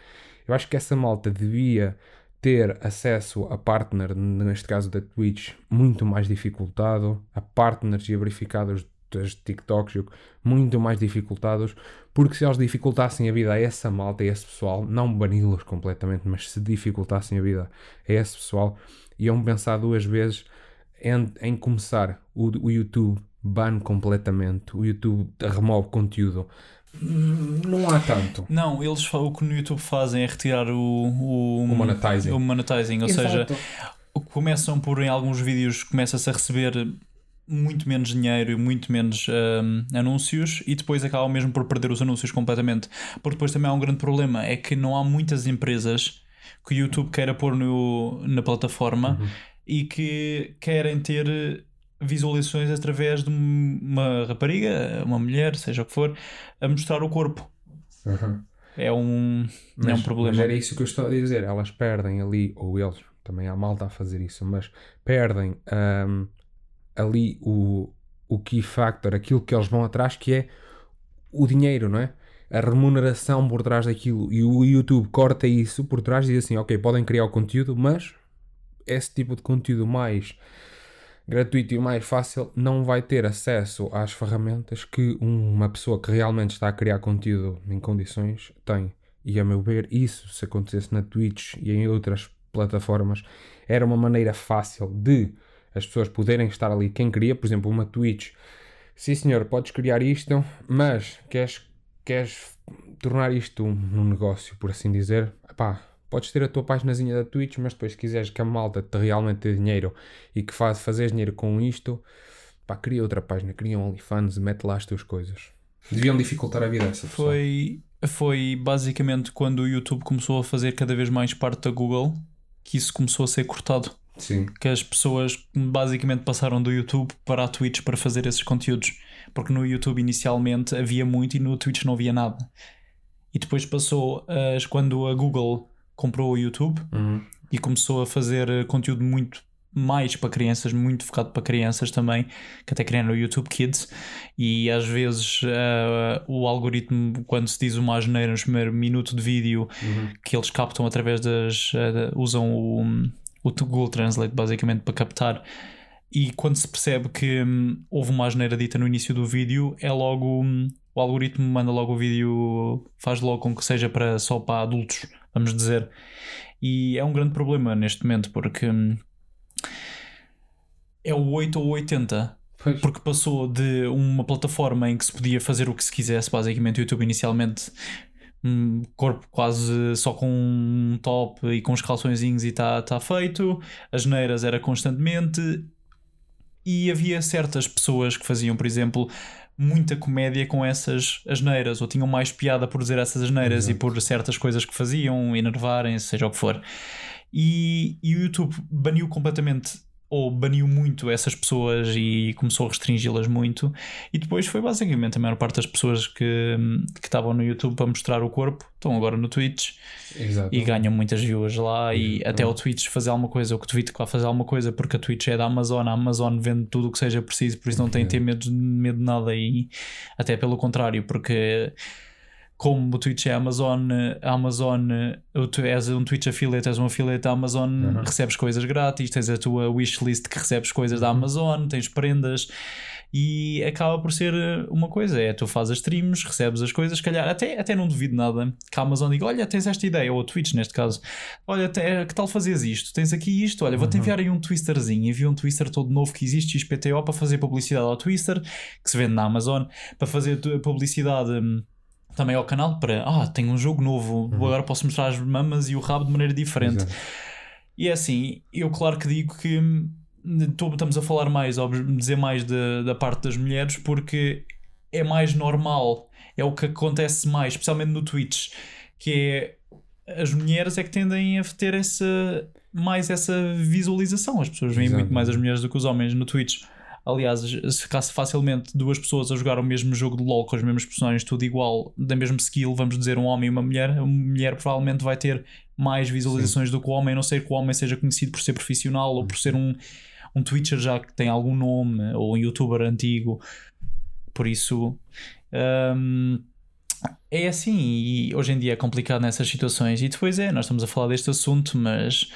Eu acho que essa malta devia ter acesso a partner, neste caso da Twitch, muito mais dificultado, a partners e a verificados das TikToks, muito mais dificultados, porque se eles dificultassem a vida a essa malta, a esse pessoal, não bani-los completamente, mas se dificultassem a vida a esse pessoal, iam pensar duas vezes em, em começar o, o YouTube ban completamente, o YouTube remove conteúdo. Não há tanto. Não, eles o que no YouTube fazem é retirar o, o, O monetizing. o monetizing, ou seja, Exato. começam por em alguns vídeos começa-se a receber muito menos dinheiro e muito menos hum, anúncios e depois acabam mesmo por perder os anúncios completamente. Porque depois também há um grande problema, é que não há muitas empresas que o YouTube queira pôr no, na plataforma e que querem ter visualizações através de uma rapariga, uma mulher, seja o que for, a mostrar o corpo. Uhum. É um, é um problema. Mas era isso que eu estou a dizer. Elas perdem ali, ou eles, também há malta a fazer isso, mas perdem ahm, ali o, o key factor, aquilo que eles vão atrás, que é o dinheiro, não é? A remuneração por trás daquilo. E o YouTube corta isso por trás e diz assim: ok, podem criar o conteúdo, mas esse tipo de conteúdo mais gratuito e mais fácil não vai ter acesso às ferramentas que uma pessoa que realmente está a criar conteúdo em condições tem. E a meu ver, isso, se acontecesse na Twitch e em outras plataformas, era uma maneira fácil de as pessoas poderem estar ali. Quem queria, por exemplo, uma Twitch, sim senhor, podes criar isto, mas queres, queres tornar isto um, negócio, por assim dizer, pá, podes ter a tua páginazinha da Twitch, mas depois se quiseres que a malta te realmente dê dinheiro e que faz, dinheiro com isto, pá, cria outra página, cria um OnlyFans, mete lá as tuas coisas. Deviam dificultar a vida a pessoa. Foi, foi basicamente quando o YouTube começou a fazer cada vez mais parte da Google que isso começou a ser cortado. Sim. Que as pessoas basicamente passaram do YouTube para a Twitch para fazer esses conteúdos. Porque no YouTube inicialmente havia muito e no Twitch não havia nada. E depois passou as, quando a Google comprou o YouTube Uhum. e começou a fazer eh, conteúdo muito mais para crianças, muito focado para crianças também, que até criaram o YouTube Kids. E às vezes eh, o algoritmo, quando se diz uma asneira no primeiro minuto de vídeo, Uhum. que eles captam através das. da- usam o, o Google Translate basicamente para captar. E quando se percebe que hum, houve uma asneira dita no início do vídeo, é logo. hum, o algoritmo manda logo o vídeo, faz logo com que seja para, só para adultos, vamos dizer. E é um grande problema neste momento, porque hum, é o 8 ou 80. Pois. porque passou de uma plataforma em que se podia fazer o que se quisesse, basicamente o YouTube inicialmente um corpo quase só com um top e com os calçõezinhos e está tá feito, as neiras era constantemente. E havia certas pessoas que faziam, por exemplo, muita comédia com essas asneiras, ou tinham mais piada por dizer essas asneiras e por certas coisas que faziam, enervarem, seja o que for. E, e o YouTube baniu completamente ou baniu muito essas pessoas e começou a restringi-las muito. E depois foi basicamente a maior parte das pessoas que, que estavam no YouTube para mostrar o corpo estão agora no Twitch Exato. e ganham muitas views lá. E Exato. até o Twitch fazer alguma coisa, ou que o Twitch vai fazer alguma coisa, porque a Twitch é da Amazon, a Amazon vende tudo o que seja preciso, por isso não tem de ter medo, medo de nada. E até pelo contrário, porque como o Twitch é Amazon, a Amazon, tu és um Twitch affiliate, és um affiliate da Amazon, Uhum. recebes coisas grátis, tens a tua wishlist que recebes coisas da Amazon, tens prendas e acaba por ser uma coisa, é tu fazes as streams, recebes as coisas, se calhar até, até não duvido nada que a Amazon diga, olha, tens esta ideia, ou a Twitch neste caso, olha, te- que tal fazes isto? Tens aqui isto, olha, vou-te enviar aí um twisterzinho, envio um twister todo novo que existe, XPTO, para fazer publicidade ao twister, que se vende na Amazon, para fazer publicidade... também ao canal para ah, tenho um jogo novo, agora posso mostrar as mamas e o rabo de maneira diferente. Exato. E é assim, eu claro que digo que hum, estamos a falar mais, ou dizer mais da, da parte das mulheres, porque é mais normal, é o que acontece mais, especialmente no Twitch, que é as mulheres é que tendem a ter essa mais essa visualização. As pessoas veem Exato. muito mais as mulheres do que os homens no Twitch. Aliás, se ficasse facilmente duas pessoas a jogar o mesmo jogo de LOL com os mesmos personagens, tudo igual, da mesma skill, vamos dizer um homem e uma mulher, a mulher provavelmente vai ter mais visualizações do que o homem, a não ser que o homem seja conhecido por ser profissional ou por ser um, um Twitcher já que tem algum nome, ou um youtuber antigo. Por isso, hum, é assim, e hoje em dia é complicado nessas situações. E depois é, nós estamos a falar deste assunto, mas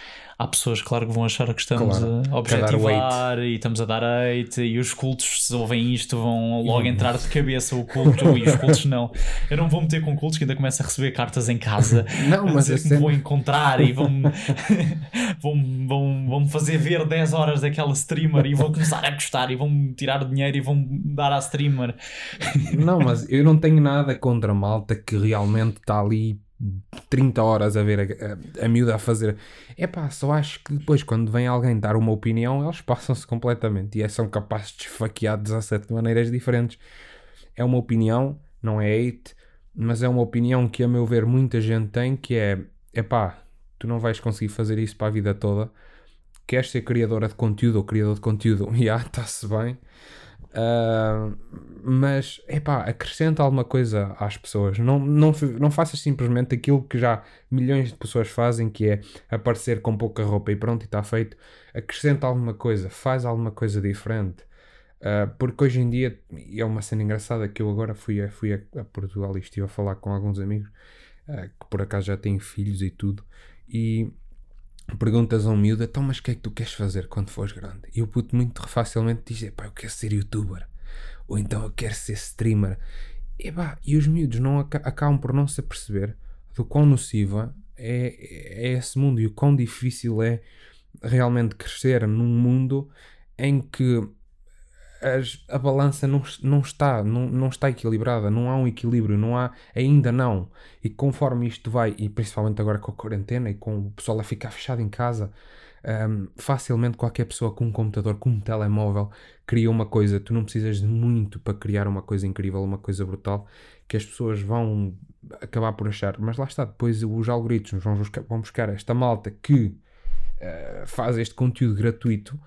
há pessoas, claro, que vão achar que estamos Claro, a que a objetivar e estamos a dar hate. E os cultos, se ouvem isto, vão logo entrar de cabeça o culto. e os cultos não. Eu não vou meter com cultos que ainda começo a receber cartas em casa. Não, mas dizer me cena- vão encontrar e vão *laughs* vão, vão, vão fazer ver 10 horas daquela streamer e vão começar a gostar e vão tirar dinheiro e vão dar à streamer. Não, mas eu não tenho nada contra a malta que realmente está ali 30 horas a ver a, a, a miúda a fazer. É pá, só acho que depois, quando vem alguém dar uma opinião, eles *laughs* passam-se completamente e é, são capazes de esfaquear 17 maneiras diferentes. É uma opinião, não é hate, mas é uma opinião que, a meu ver, muita gente tem que é: é pá, tu não vais conseguir fazer isso para a vida toda. Queres ser criadora de conteúdo ou criador de conteúdo? *laughs* Já, está-se bem. Ah, mas, epá, acrescenta alguma coisa às pessoas. Não, não, não faças simplesmente aquilo que já milhões de pessoas fazem, que é aparecer com pouca roupa e pronto, e está feito. Acrescenta alguma coisa, faz alguma coisa diferente. Ah, porque hoje em dia, e é uma cena engraçada que eu agora fui a, fui a, a Portugal e estive a falar com alguns amigos ah, que por acaso já têm filhos e tudo, e perguntas a um miúdo, então, mas o que é que tu queres fazer quando fores grande? E o puto muito facilmente diz, pá, eu quero ser youtuber, ou então eu quero ser streamer. E, pá, e os miúdos não aca- acabam por não se aperceber do quão nociva é, é esse mundo e o quão difícil é realmente crescer num mundo em que as- a balança não, não está não, não está equilibrada, não há um equilíbrio, não há, ainda não. E conforme isto vai, e principalmente agora com a quarentena e com o pessoal a ficar fechado em casa, hum, facilmente qualquer pessoa com um computador, com um telemóvel, cria uma coisa. Tu não precisas de muito para criar uma coisa incrível, uma coisa brutal, que as pessoas vão acabar por achar. Mas lá está, depois os algoritmos vão buscar, vão buscar esta malta que eh, faz este conteúdo gratuito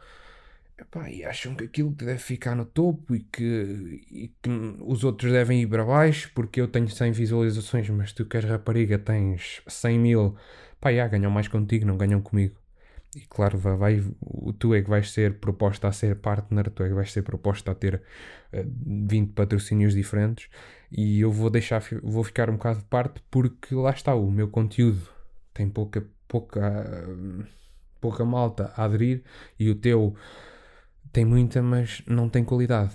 Epá, e acham que aquilo deve ficar no topo e que, e que os outros devem ir para baixo? Porque eu tenho 100 visualizações, mas tu que és rapariga tens 100 mil, pá, já, ganham mais contigo, não ganham comigo. E claro, vai, vai, tu é que vais ser proposta a ser partner, tu é que vais ser proposta a ter eh, 20 patrocínios diferentes. E eu vou deixar, vou ficar um bocado de parte porque lá está, o meu conteúdo tem pouca, pouca, hum, pouca malta a aderir e o teu tem muita, mas não tem qualidade.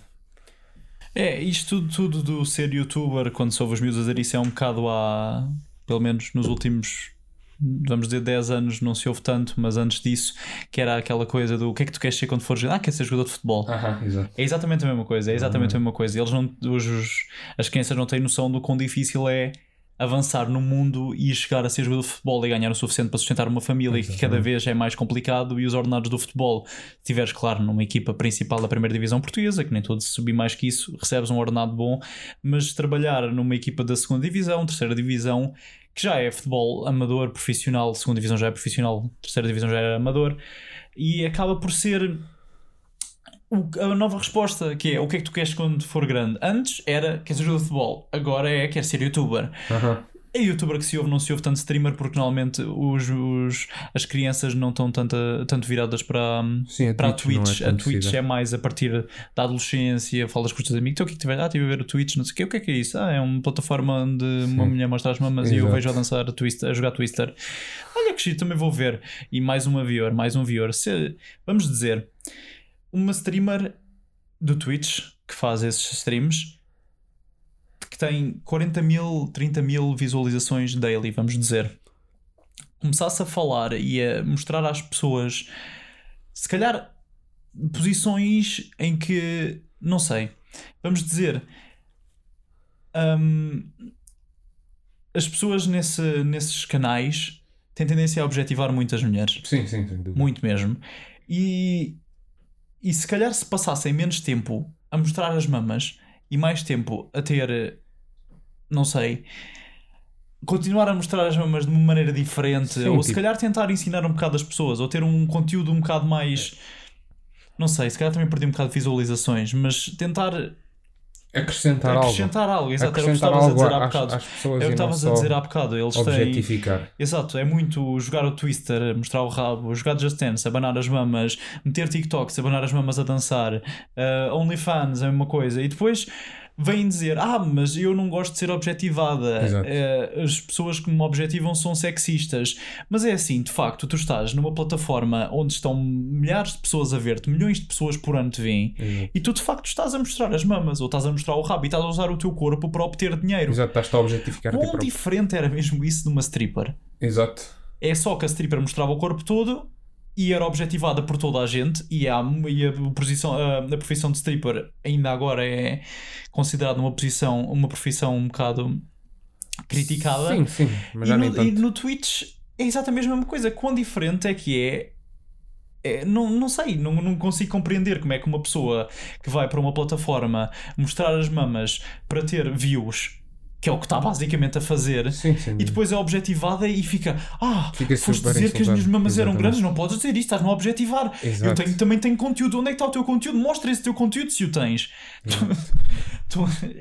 É, isto tudo, tudo do ser youtuber, quando se ouve os miúdos a dizer isso, é um bocado há, pelo menos nos últimos vamos dizer 10 anos, não se ouve tanto, mas antes disso, que era aquela coisa do o que é que tu queres ser quando fores. Ah, quer ser jogador de futebol. Exato. É exatamente a mesma coisa, é exatamente Uhum. a mesma coisa. Eles não, os- as crianças não têm noção do quão difícil é avançar no mundo e chegar a ser jogador de futebol e ganhar o suficiente para sustentar uma família, que cada vez é mais complicado. E os ordenados do futebol, se estiveres, claro, numa equipa principal da primeira divisão portuguesa, que nem todos subir mais que isso, recebes um ordenado bom, mas trabalhar numa equipa da segunda divisão, terceira divisão, que já é futebol amador, profissional, segunda divisão já é profissional, terceira divisão já é amador, e acaba por ser o- a nova resposta, que é o que é que tu queres quando for grande? Antes era quer ser jogador de futebol, agora é quer ser youtuber. Aham. É youtuber que se ouve, não se ouve tanto streamer porque normalmente os, os- as crianças não estão tanto, tanto viradas para, Sim, a para a Twitch é Twitch. a tanto Twitch é mais a partir da adolescência, falas com os teus amigos, então o que é que tiver? Ah, estive a ver o Twitch, não sei o quê, o que é que é isso? Ah, é uma plataforma onde uma mulher mostra as mamas e eu Exato. vejo a dançar a, twister, a jogar Twister. Olha que giro, também vou ver. E mais uma viewer, mais um viewer. Se, vamos dizer, uma streamer do Twitch que faz esses streams que tem 40 mil, 30 mil visualizações daily, vamos dizer, começasse a falar e a mostrar às pessoas, se calhar, posições em que, não sei, vamos dizer, hum, as pessoas nesse, nesses canais têm tendência a objetivar muitas mulheres. Sim, sim, sem dúvida. Muito mesmo. E, e se calhar se passassem menos tempo a mostrar as mamas e mais tempo a ter, não sei, continuar a mostrar as mamas de uma maneira diferente, Sim, ou se tipo- calhar tentar ensinar um bocado as pessoas, ou ter um conteúdo um bocado mais. Não sei, se calhar também perdi um bocado de visualizações, mas tentar Acrescentar, acrescentar algo. Exato, era o que Acrescentar estavas a dizer há bocado. às É o que estavas a dizer há bocado. Eles têm. objetificar. Exato, é muito jogar o Twister, mostrar o rabo, jogar Just Dance, abanar as mamas, meter TikToks, abanar as mamas a dançar, uh, OnlyFans é a mesma coisa, e depois vêm dizer: Ah, mas eu não gosto de ser objetivada. Uh, as pessoas que me objetivam são sexistas. Mas é assim, de facto, tu estás numa plataforma onde estão milhares de pessoas a ver-te, milhões de pessoas por ano te veem, Exato. e tu de facto estás a mostrar as mamas ou estás a mostrar o rabo e estás a usar o teu corpo para obter dinheiro. Exato, estás-te a objetificar Quão diferente era mesmo isso de uma stripper? Exato. É só que a stripper mostrava o corpo todo e era objetivada por toda a gente e a, e a, posição, a, a profissão de stripper ainda agora é considerada uma posição, uma profissão um bocado criticada. Sim, sim, mas e, já nem no, e no Twitch é exatamente a mesma coisa. Quão diferente é que é? É, não, não sei, não, não consigo compreender como é que uma pessoa que vai para uma plataforma mostrar as mamas para ter views, que é o que está basicamente a fazer, Sim, sim. e depois é objetivada e fica Ah, Fica foste dizer que as minhas insultado. mamas eram Exatamente. grandes Não podes dizer isto, estás-me a objetivar Eu Exato. tenho, também tenho conteúdo Onde é que está o teu conteúdo? Mostra esse teu conteúdo se o tens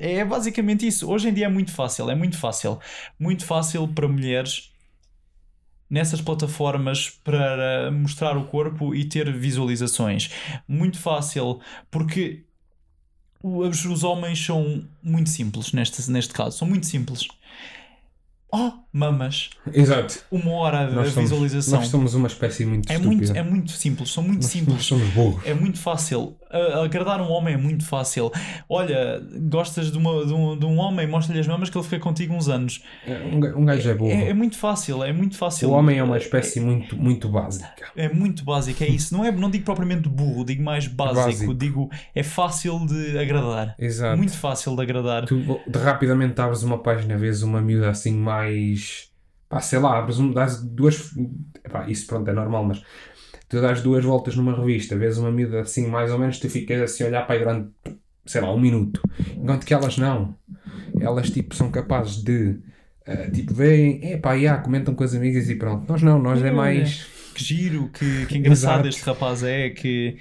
É basicamente isso Hoje em dia é muito fácil É muito fácil Muito fácil para mulheres Nessas plataformas para mostrar o corpo e ter visualizações. Muito fácil, porque os, homens são muito simples neste, neste caso. São muito simples. Oh, mamas. Exato. Uma hora a Nós somos, visualização. nós somos uma espécie muito É estúpida. muito, é muito simples, são muito Nós- Nós simples. somos burros. É muito fácil. A- agradar um homem é muito fácil. Olha, gostas de, uma- de um, de um homem, mostra-lhe as mamas que ele fica contigo uns anos. Um ga- um gajo é burro. É, é muito fácil, é muito fácil. o homem é uma espécie muito, muito básica. É muito básico, é isso. Não, é, não digo propriamente burro, digo mais básico. Básico. Digo, é fácil de agradar. Exato. Muito fácil de agradar. Tu rapidamente abres uma página, vês uma miúda assim mais. Pá, sei lá, abres um, dás duas. Epá, isso pronto, é normal, mas tu dás duas voltas numa revista, vês uma miúda assim mais ou menos, tu ficas assim a olhar para aí durante, sei lá, um minuto. Enquanto que elas não. Elas tipo são capazes de. eh, tipo, veem, epá, yeah, comentam com as amigas e pronto. Nós não, nós é mais. Que giro, que, que *laughs* engraçado Exato. este rapaz é, que,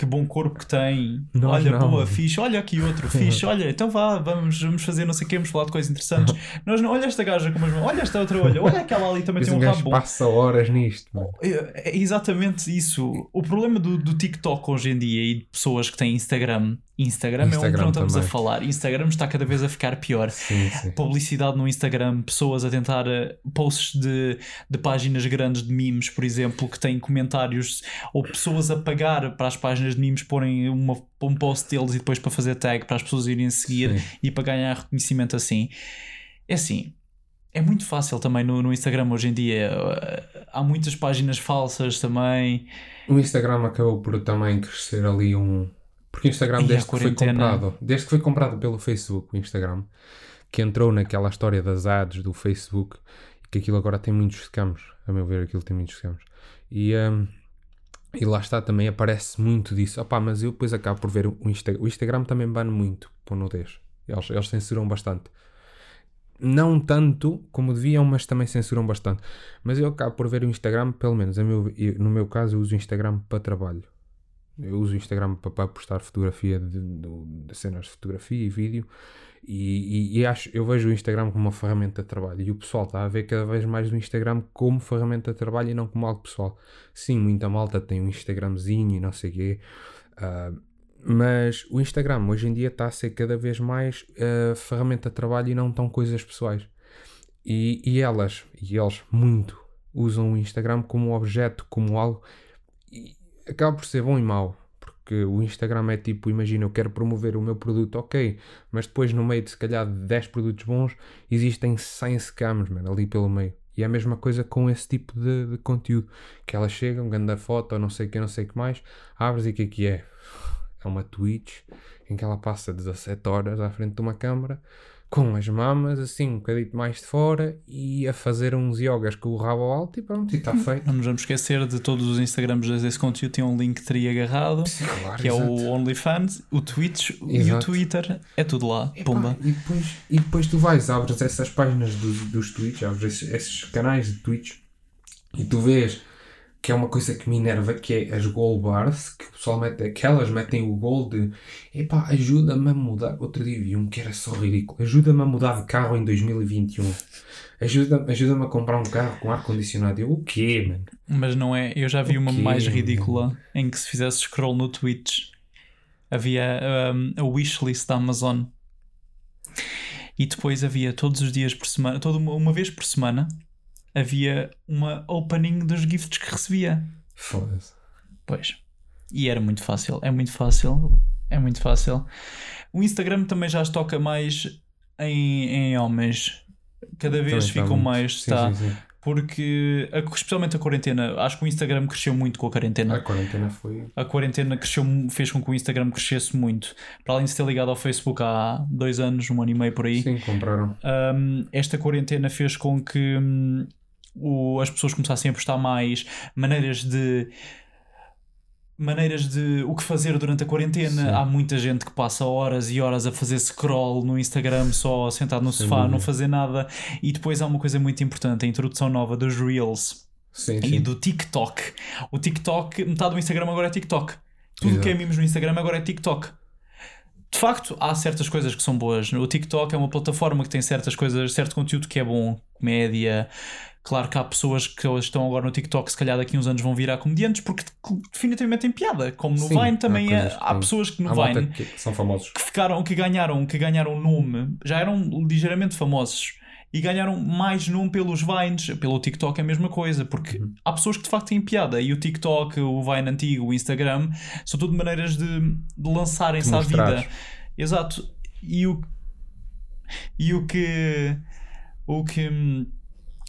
que bom corpo que tem. Nós olha, não. boa, fixe, olha aqui outro, fixe, olha, então vá, vamos, vamos fazer não sei o quê, vamos falar de coisas interessantes. *laughs* Nós não, olha esta gaja com umas mãos, olha esta outra, olha, olha aquela ali também tem um um rabo bom. passa horas nisto, mano. É é exatamente isso. O problema do, do TikTok hoje em dia e de pessoas que têm Instagram, Instagram, é onde Instagram não estamos a também. falar. Instagram está cada vez a ficar pior. Sim, sim. Publicidade no Instagram, pessoas a tentar eh, posts de, de páginas grandes de memes, por exemplo, que têm comentários, ou pessoas a pagar para as páginas de memes porem uma, um post deles e depois para fazer tag para as pessoas irem seguir Sim. e para ganhar reconhecimento assim. É assim, é muito fácil também no, no Instagram hoje em dia. Há muitas páginas falsas também. O Instagram acabou por também crescer ali um. Porque o Instagram, E desde que foi comprado, desde que foi comprado pelo Facebook, o Instagram, que entrou naquela história das ads do Facebook, que aquilo agora tem muitos scams, a meu ver, aquilo tem muitos scams. E, hum, e lá está, também aparece muito disso. Opá, mas eu depois acabo por ver o Instagram. O Instagram também bane muito por nudez. Eles, eles censuram bastante. Não tanto como deviam, mas também censuram bastante. Mas eu acabo por ver o Instagram, pelo menos meu- eu- no meu caso, eu uso o Instagram para trabalho. Eu uso o Instagram para, postar fotografia de, de- de cenas de fotografia e vídeo. E, e- e acho, eu vejo o Instagram como uma ferramenta de trabalho. E o pessoal está a ver cada vez mais o Instagram como ferramenta de trabalho e não como algo pessoal. Sim, muita malta tem um Instagramzinho e não sei o quê. ah, mas o Instagram hoje em dia está a ser cada vez mais ah, ferramenta de trabalho e não tão coisas pessoais. E, e elas, e eles muito, usam o Instagram como objeto, como algo. Acaba por ser bom e mau. Porque o Instagram é tipo, imagina, eu quero promover o meu produto, ok, mas depois no meio de se calhar de 10 produtos bons, existem 100 scams, ali pelo meio. E é a mesma coisa com esse tipo de, de conteúdo. Que elas chegam, ganda foto, não sei o que, não sei o que mais, abres e o que é que é? É uma Twitch em que ela passa 17 horas à frente de uma câmara com as mamas assim um bocadinho mais de fora e a fazer uns yogas com o rabo alto e pronto, e está feito. Não nos vamos esquecer de todos os Instagrams desse conteúdo. Tem um link tri agarrado, Claro, que é exato. o OnlyFans, o Twitch e o Exato. Twitter. É tudo lá. Epá, Pumba. E depois, e depois tu vais, abres essas páginas dos, dos Twitch, abres esses, esses canais de Twitch e tu vês que é uma coisa que me enerva, que é as gold bars, que o pessoal mete, aquelas metem o gol de epá, ajuda-me a mudar. Outro dia vi um que era só ridículo. Ajuda-me a mudar de carro em 2021. Ajuda- Ajuda-me a comprar um carro com ar-condicionado. Eu, o quê, mano? Mas não é. Eu já vi uma mais ridícula em que se fizesse scroll no Twitch havia um, a wishlist da Amazon e depois havia todos os dias por semana, toda uma, uma vez por semana, havia uma opening dos gifts que recebia. Foda-se. Pois. E era muito fácil. É muito fácil. É muito fácil. O Instagram também já se toca mais em, em homens. Cada vez Também ficam mais. Sim, Está, sim, sim. Porque, especialmente a quarentena, acho que o Instagram cresceu muito com a quarentena. A quarentena foi. A quarentena cresceu, fez com que o Instagram crescesse muito. Para além de se ter ligado ao Facebook há dois anos, um ano e meio por aí, Sim, compraram. um, esta quarentena fez com que hum, o- as pessoas começassem a postar mais maneiras de maneiras de o que fazer durante a quarentena. Sim. Há muita gente que passa horas e horas a fazer scroll no Instagram só sentado no Sem sofá, não fazer nada. E depois há uma coisa muito importante, a introdução nova dos Reels Sim, e sim. do TikTok. O TikTok, metade do Instagram agora é TikTok. Tudo que é mimos no Instagram agora é TikTok. De facto, há certas coisas que são boas. O TikTok é uma plataforma que tem certas coisas, certo conteúdo que é bom, comédia. Claro que há pessoas que estão agora no TikTok, se calhar daqui a uns anos vão virar comediantes, porque definitivamente tem piada. Como no Sim, Vine há também é- coisas que há pessoas que no Há Vine que são famosos. que ficaram, que ganharam, que ganharam nome, já eram ligeiramente famosos e ganharam mais nome pelos Vines, pelo TikTok é a mesma coisa, porque Uhum. há pessoas que de facto têm piada e o TikTok, o Vine antigo, o Instagram, são tudo maneiras de, de lançarem-se à vida. Exato. E o, e o que o que hum,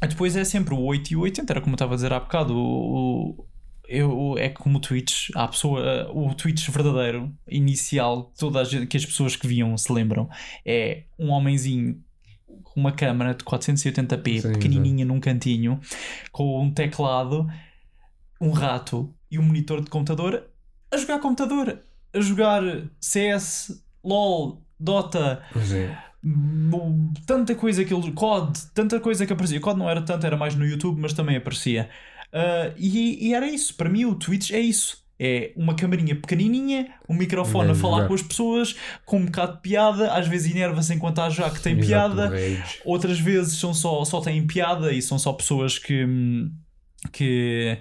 depois é sempre o 8 e o 80, era como eu estava a dizer há bocado. O, o- eu, é como o Twitch, a pessoa, o Twitch verdadeiro, inicial, toda gente, que as pessoas que viam se lembram, é um homenzinho com uma câmera de 480p, Sim, pequenininha num cantinho, com um teclado, um rato e um monitor de computador, a jogar computador, a jogar CS, LOL, Dota, Mas é. Tanta coisa que ele. COD, tanta coisa que aparecia. COD não era tanto, era mais no YouTube, mas também aparecia. Ah, e, e era isso. Para mim, o Twitch é isso. É uma camarinha pequenininha, um microfone a falar com as pessoas, com um bocado de piada. Às vezes enerva-se enquanto há já que tem Exato, piada. rage. Outras vezes são só, só têm piada e são só pessoas que. que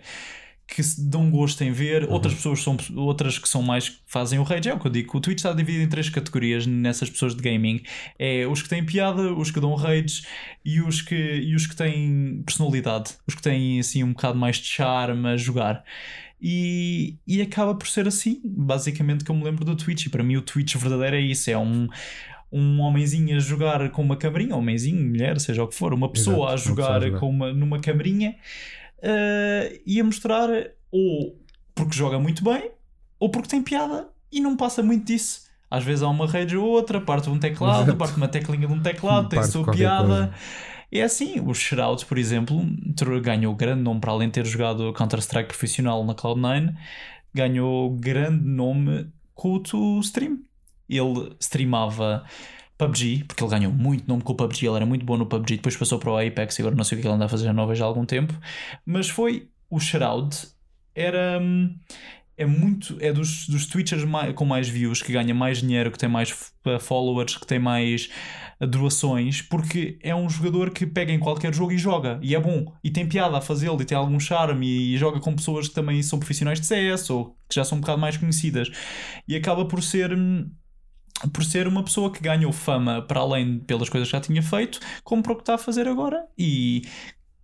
que se dão gosto em ver, Uhum. outras pessoas são outras que são mais que fazem o rage, é o que eu digo, o Twitch está dividido em três categorias nessas pessoas de gaming, é os que têm piada, os que dão rage e os que, e os que têm personalidade, os que têm assim um bocado mais de charme a jogar. E, e acaba por ser assim, basicamente, que eu me lembro do Twitch. E para mim, o Twitch verdadeiro é isso: é um, um homenzinho a jogar com uma cabrinha, homenzinho, mulher, seja o que for, uma pessoa Exato, jogar, a jogar. Com uma, numa camarinha eh, e a mostrar ou porque joga muito bem ou porque tem piada e não passa muito disso. Às vezes há uma rede ou outra, parte de um teclado, Exato. parte de uma teclinha de um teclado, tem sua piada. coisa. É assim, o Shroud, por exemplo, ganhou grande nome para além de ter jogado Counter-Strike profissional na Cloud9, ganhou grande nome com o stream. Ele streamava PUBG, porque ele ganhou muito nome com o PUBG, ele era muito bom no PUBG, depois passou para o Apex e agora não sei o que ele anda a fazer já há algum tempo. Mas foi o Shroud, era. hum, É muito. É dos, dos Twitchers mai- com mais views, que ganha mais dinheiro, que tem mais f- followers, que tem mais eh, doações, porque é um jogador que pega em qualquer jogo e joga, e é bom, e tem piada a fazê-lo, e tem algum charme, e, joga com pessoas que também são profissionais de CS ou que já são um bocado mais conhecidas, e acaba por ser. Por ser uma pessoa que ganhou fama para além pelas coisas que já tinha feito, como para o que está a fazer agora. E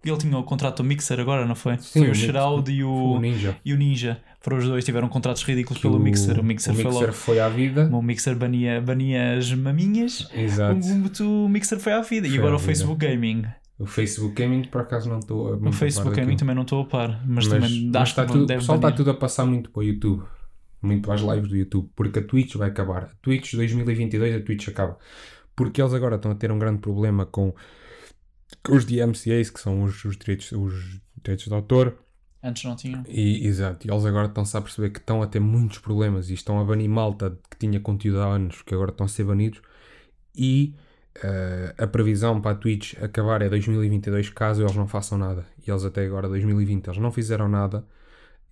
ele tinha o contrato do Mixer agora, não foi? Sim, foi o o. Shroud e O o, Ninja. e o Ninja. Foram os dois, tiveram contratos ridículos Que pelo Mixer. O Mixer o foi Mixer logo. foi à vida. O Mixer bania, bania as maminhas. Exato. O, o Mixer foi à vida. e Foi agora à o vida. Facebook Gaming. O Facebook Gaming, por acaso, não estou a O Facebook Gaming também não estou a par. Mas, Mas, também mas acho está que tudo, o deve pessoal está banir. tudo a passar muito para o YouTube. Muito às lives do YouTube. Porque a Twitch vai acabar. A Twitch 2022, a Twitch acaba. Porque eles agora estão a ter um grande problema com, com os DMCAs, que são os, os, direitos, os direitos de autor. Antes não tinham. E, exato, e eles agora estão-se a perceber que estão a ter muitos problemas e estão a banir malta que tinha conteúdo há anos, que agora estão a ser banidos. E eh, a previsão para a Twitch acabar é 2022, caso eles não façam nada. E eles até agora, 2020, eles não fizeram nada.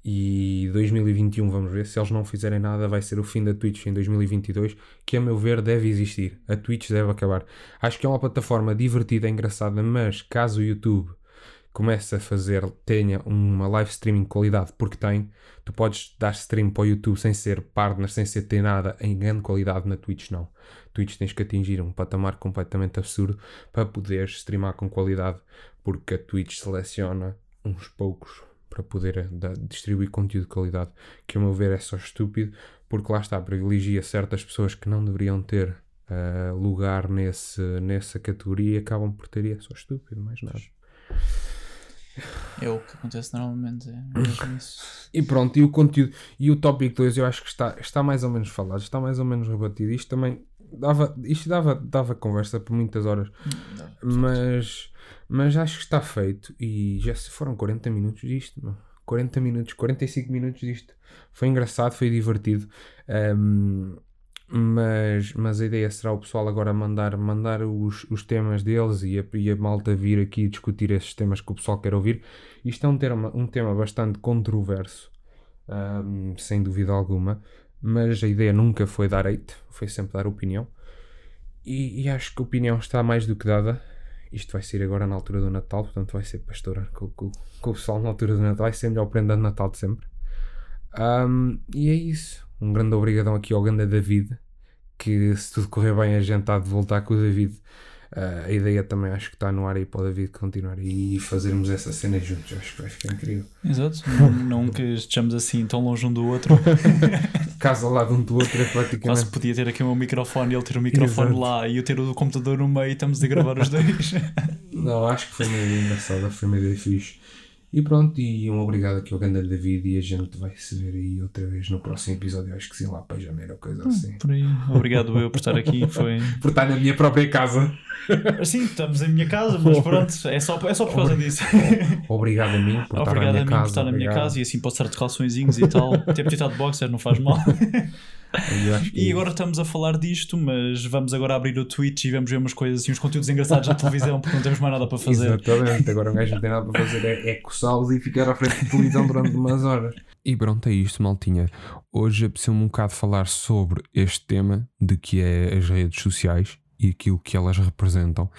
E 2021, vamos ver, se eles não fizerem nada, vai ser o fim da Twitch em 2022, que a meu ver deve existir. A Twitch deve acabar. Acho que é uma plataforma divertida, engraçada, mas caso o YouTube comece a fazer, tenha uma live streaming de qualidade, porque tem, tu podes dar stream para o YouTube sem ser partner, sem ser ter nada em grande qualidade na Twitch, não. Twitch tens que atingir um patamar completamente absurdo para poderes streamar com qualidade, porque a Twitch seleciona uns poucos para poder eh, da- distribuir conteúdo de qualidade, que a meu ver é só estúpido, porque lá está, privilegia certas pessoas que não deveriam ter eh, lugar nesse, nessa categoria e acabam por ter e é só estúpido, mais nada. É o que acontece normalmente. É. E pronto, e o conteúdo, e o tópico 2 eu acho que está, está mais ou menos falado, está mais ou menos rebatido. Isto também dava, isto dava, dava conversa por muitas horas, mas, mas acho que está feito. E já se foram 40 minutos disto, meu. 40 minutos, 45 minutos disto. Foi engraçado, foi divertido. Ahm, mas, mas a ideia será o pessoal agora mandar, mandar os, os temas deles e a, e a malta vir aqui discutir esses temas que o pessoal quer ouvir. Isto é um tema, um tema bastante controverso, ahm, sem dúvida alguma, mas a ideia nunca foi dar hate, foi sempre dar opinião. E, e acho que a opinião está mais do que dada. Isto vai ser agora na altura do Natal, portanto vai ser para estourar com, com, com o pessoal na altura do Natal. Vai ser melhor prenda de Natal de sempre. Ahm, e é isso. Um grande obrigadão aqui ao grande David. Que se tudo correr bem, a gente há de voltar com o David. Ah, a ideia também acho que está no ar para o David continuar e fazermos essa cena juntos. Acho que vai ficar incrível. Exato. *laughs* Não, não que estejamos assim tão longe um do outro. *laughs* Casa ao lado um do outro é Quase praticamente. que podia ter aqui o meu microfone e ele ter o microfone Exato. lá e eu ter o computador no meio e estamos a gravar os dois. *laughs* Não, acho que foi uma ideia engraçada, foi ideia fixe. E pronto, e um obrigado aqui ao grande David e a gente vai se ver aí outra vez no próximo episódio. Acho que sim, lá para janeiro ou coisa assim. Por aí. Obrigado eu por estar aqui. Foi. *laughs* Por estar na minha própria casa. Sim, estamos em minha casa, mas pronto, é só, é só por causa disso. *laughs* Obrigado a mim por estar na Obrigado a minha mim casa. por estar na minha obrigado. casa e assim posso estar de calçõezinhos e tal. Ter estar de boxer não faz mal. *laughs* Que E agora estamos a falar disto, mas vamos agora abrir o Twitch e vamos ver umas coisas e uns conteúdos engraçados na televisão porque não temos mais nada para fazer. Exatamente, agora um gajo não tem nada para fazer, é, é coçá-los e ficar à frente de televisão durante umas horas. E pronto, é isto, maltinha. Hoje apeteceu-me um bocado falar sobre este tema de que é as redes sociais e aquilo que elas representam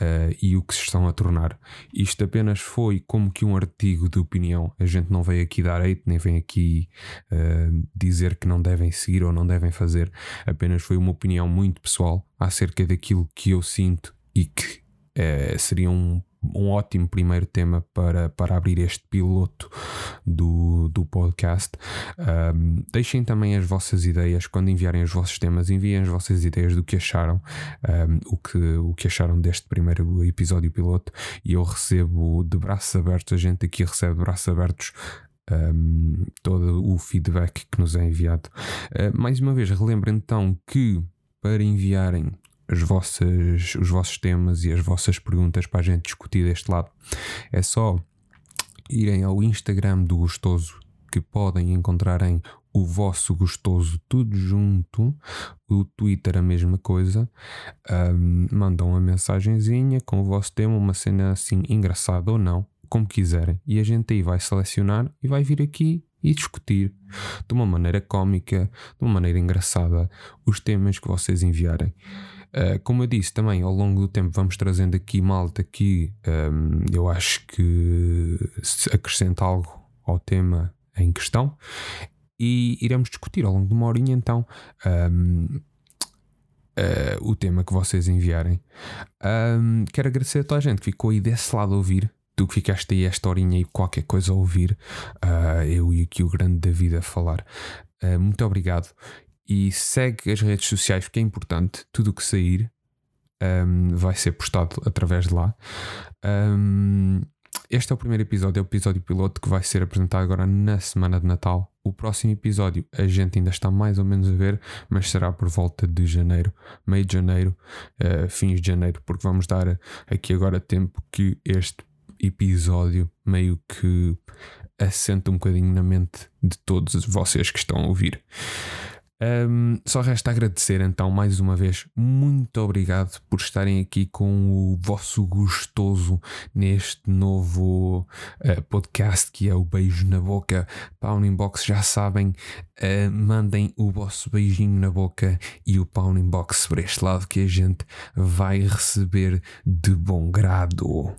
eh, e o que se estão a tornar. Isto apenas foi como que um artigo de opinião. A gente não veio aqui dar hate, nem vem aqui eh, dizer que não devem seguir ou não devem fazer. Apenas foi uma opinião muito pessoal acerca daquilo que eu sinto e que eh, seria um um ótimo primeiro tema para, para abrir este piloto do, do podcast. Um, deixem também as vossas ideias quando enviarem os vossos temas, enviem as vossas ideias do que acharam, um, o, que, o que acharam deste primeiro episódio piloto e eu recebo de braços abertos, a gente aqui recebe de braços abertos um, todo o feedback que nos é enviado. Uh, mais uma vez, relembro então que para enviarem as vossas, os vossos temas e as vossas perguntas para a gente discutir deste lado, é só irem ao Instagram do Gostoso que podem encontrar em o vosso gostoso tudo junto, o Twitter a mesma coisa, um, mandam uma mensagenzinha com o vosso tema, uma cena assim engraçada ou não, como quiserem, e a gente aí vai selecionar e vai vir aqui e discutir de uma maneira cómica, de uma maneira engraçada, os temas que vocês enviarem. Uh, como eu disse também, ao longo do tempo vamos trazendo aqui malta que um, eu acho que acrescenta algo ao tema em questão e iremos discutir ao longo de uma horinha então um, uh, eh, o tema que vocês enviarem. Um, quero agradecer a toda a gente que ficou aí desse lado a ouvir. Tu que ficaste aí esta horinha e qualquer coisa a ouvir, uh, eu e aqui o grande David a falar. Uh, muito obrigado. E segue as redes sociais, porque é importante. Tudo o que sair um, vai ser postado através de lá. Um, este é o primeiro episódio, é o episódio piloto que vai ser apresentado agora na semana de Natal. O próximo episódio a gente ainda está mais ou menos a ver, mas será por volta de janeiro, meio de janeiro, uh, fins de janeiro, porque vamos dar aqui agora tempo que este episódio meio que assenta um bocadinho na mente de todos vocês que estão a ouvir. Um, só resta agradecer então mais uma vez. Muito obrigado por estarem aqui com o vosso gostoso neste novo uh, podcast que é o Beijo na Boca. Pound Inbox, já sabem, uh, mandem o vosso beijinho na boca e o Pound Inbox por este lado que a gente vai receber de bom grado.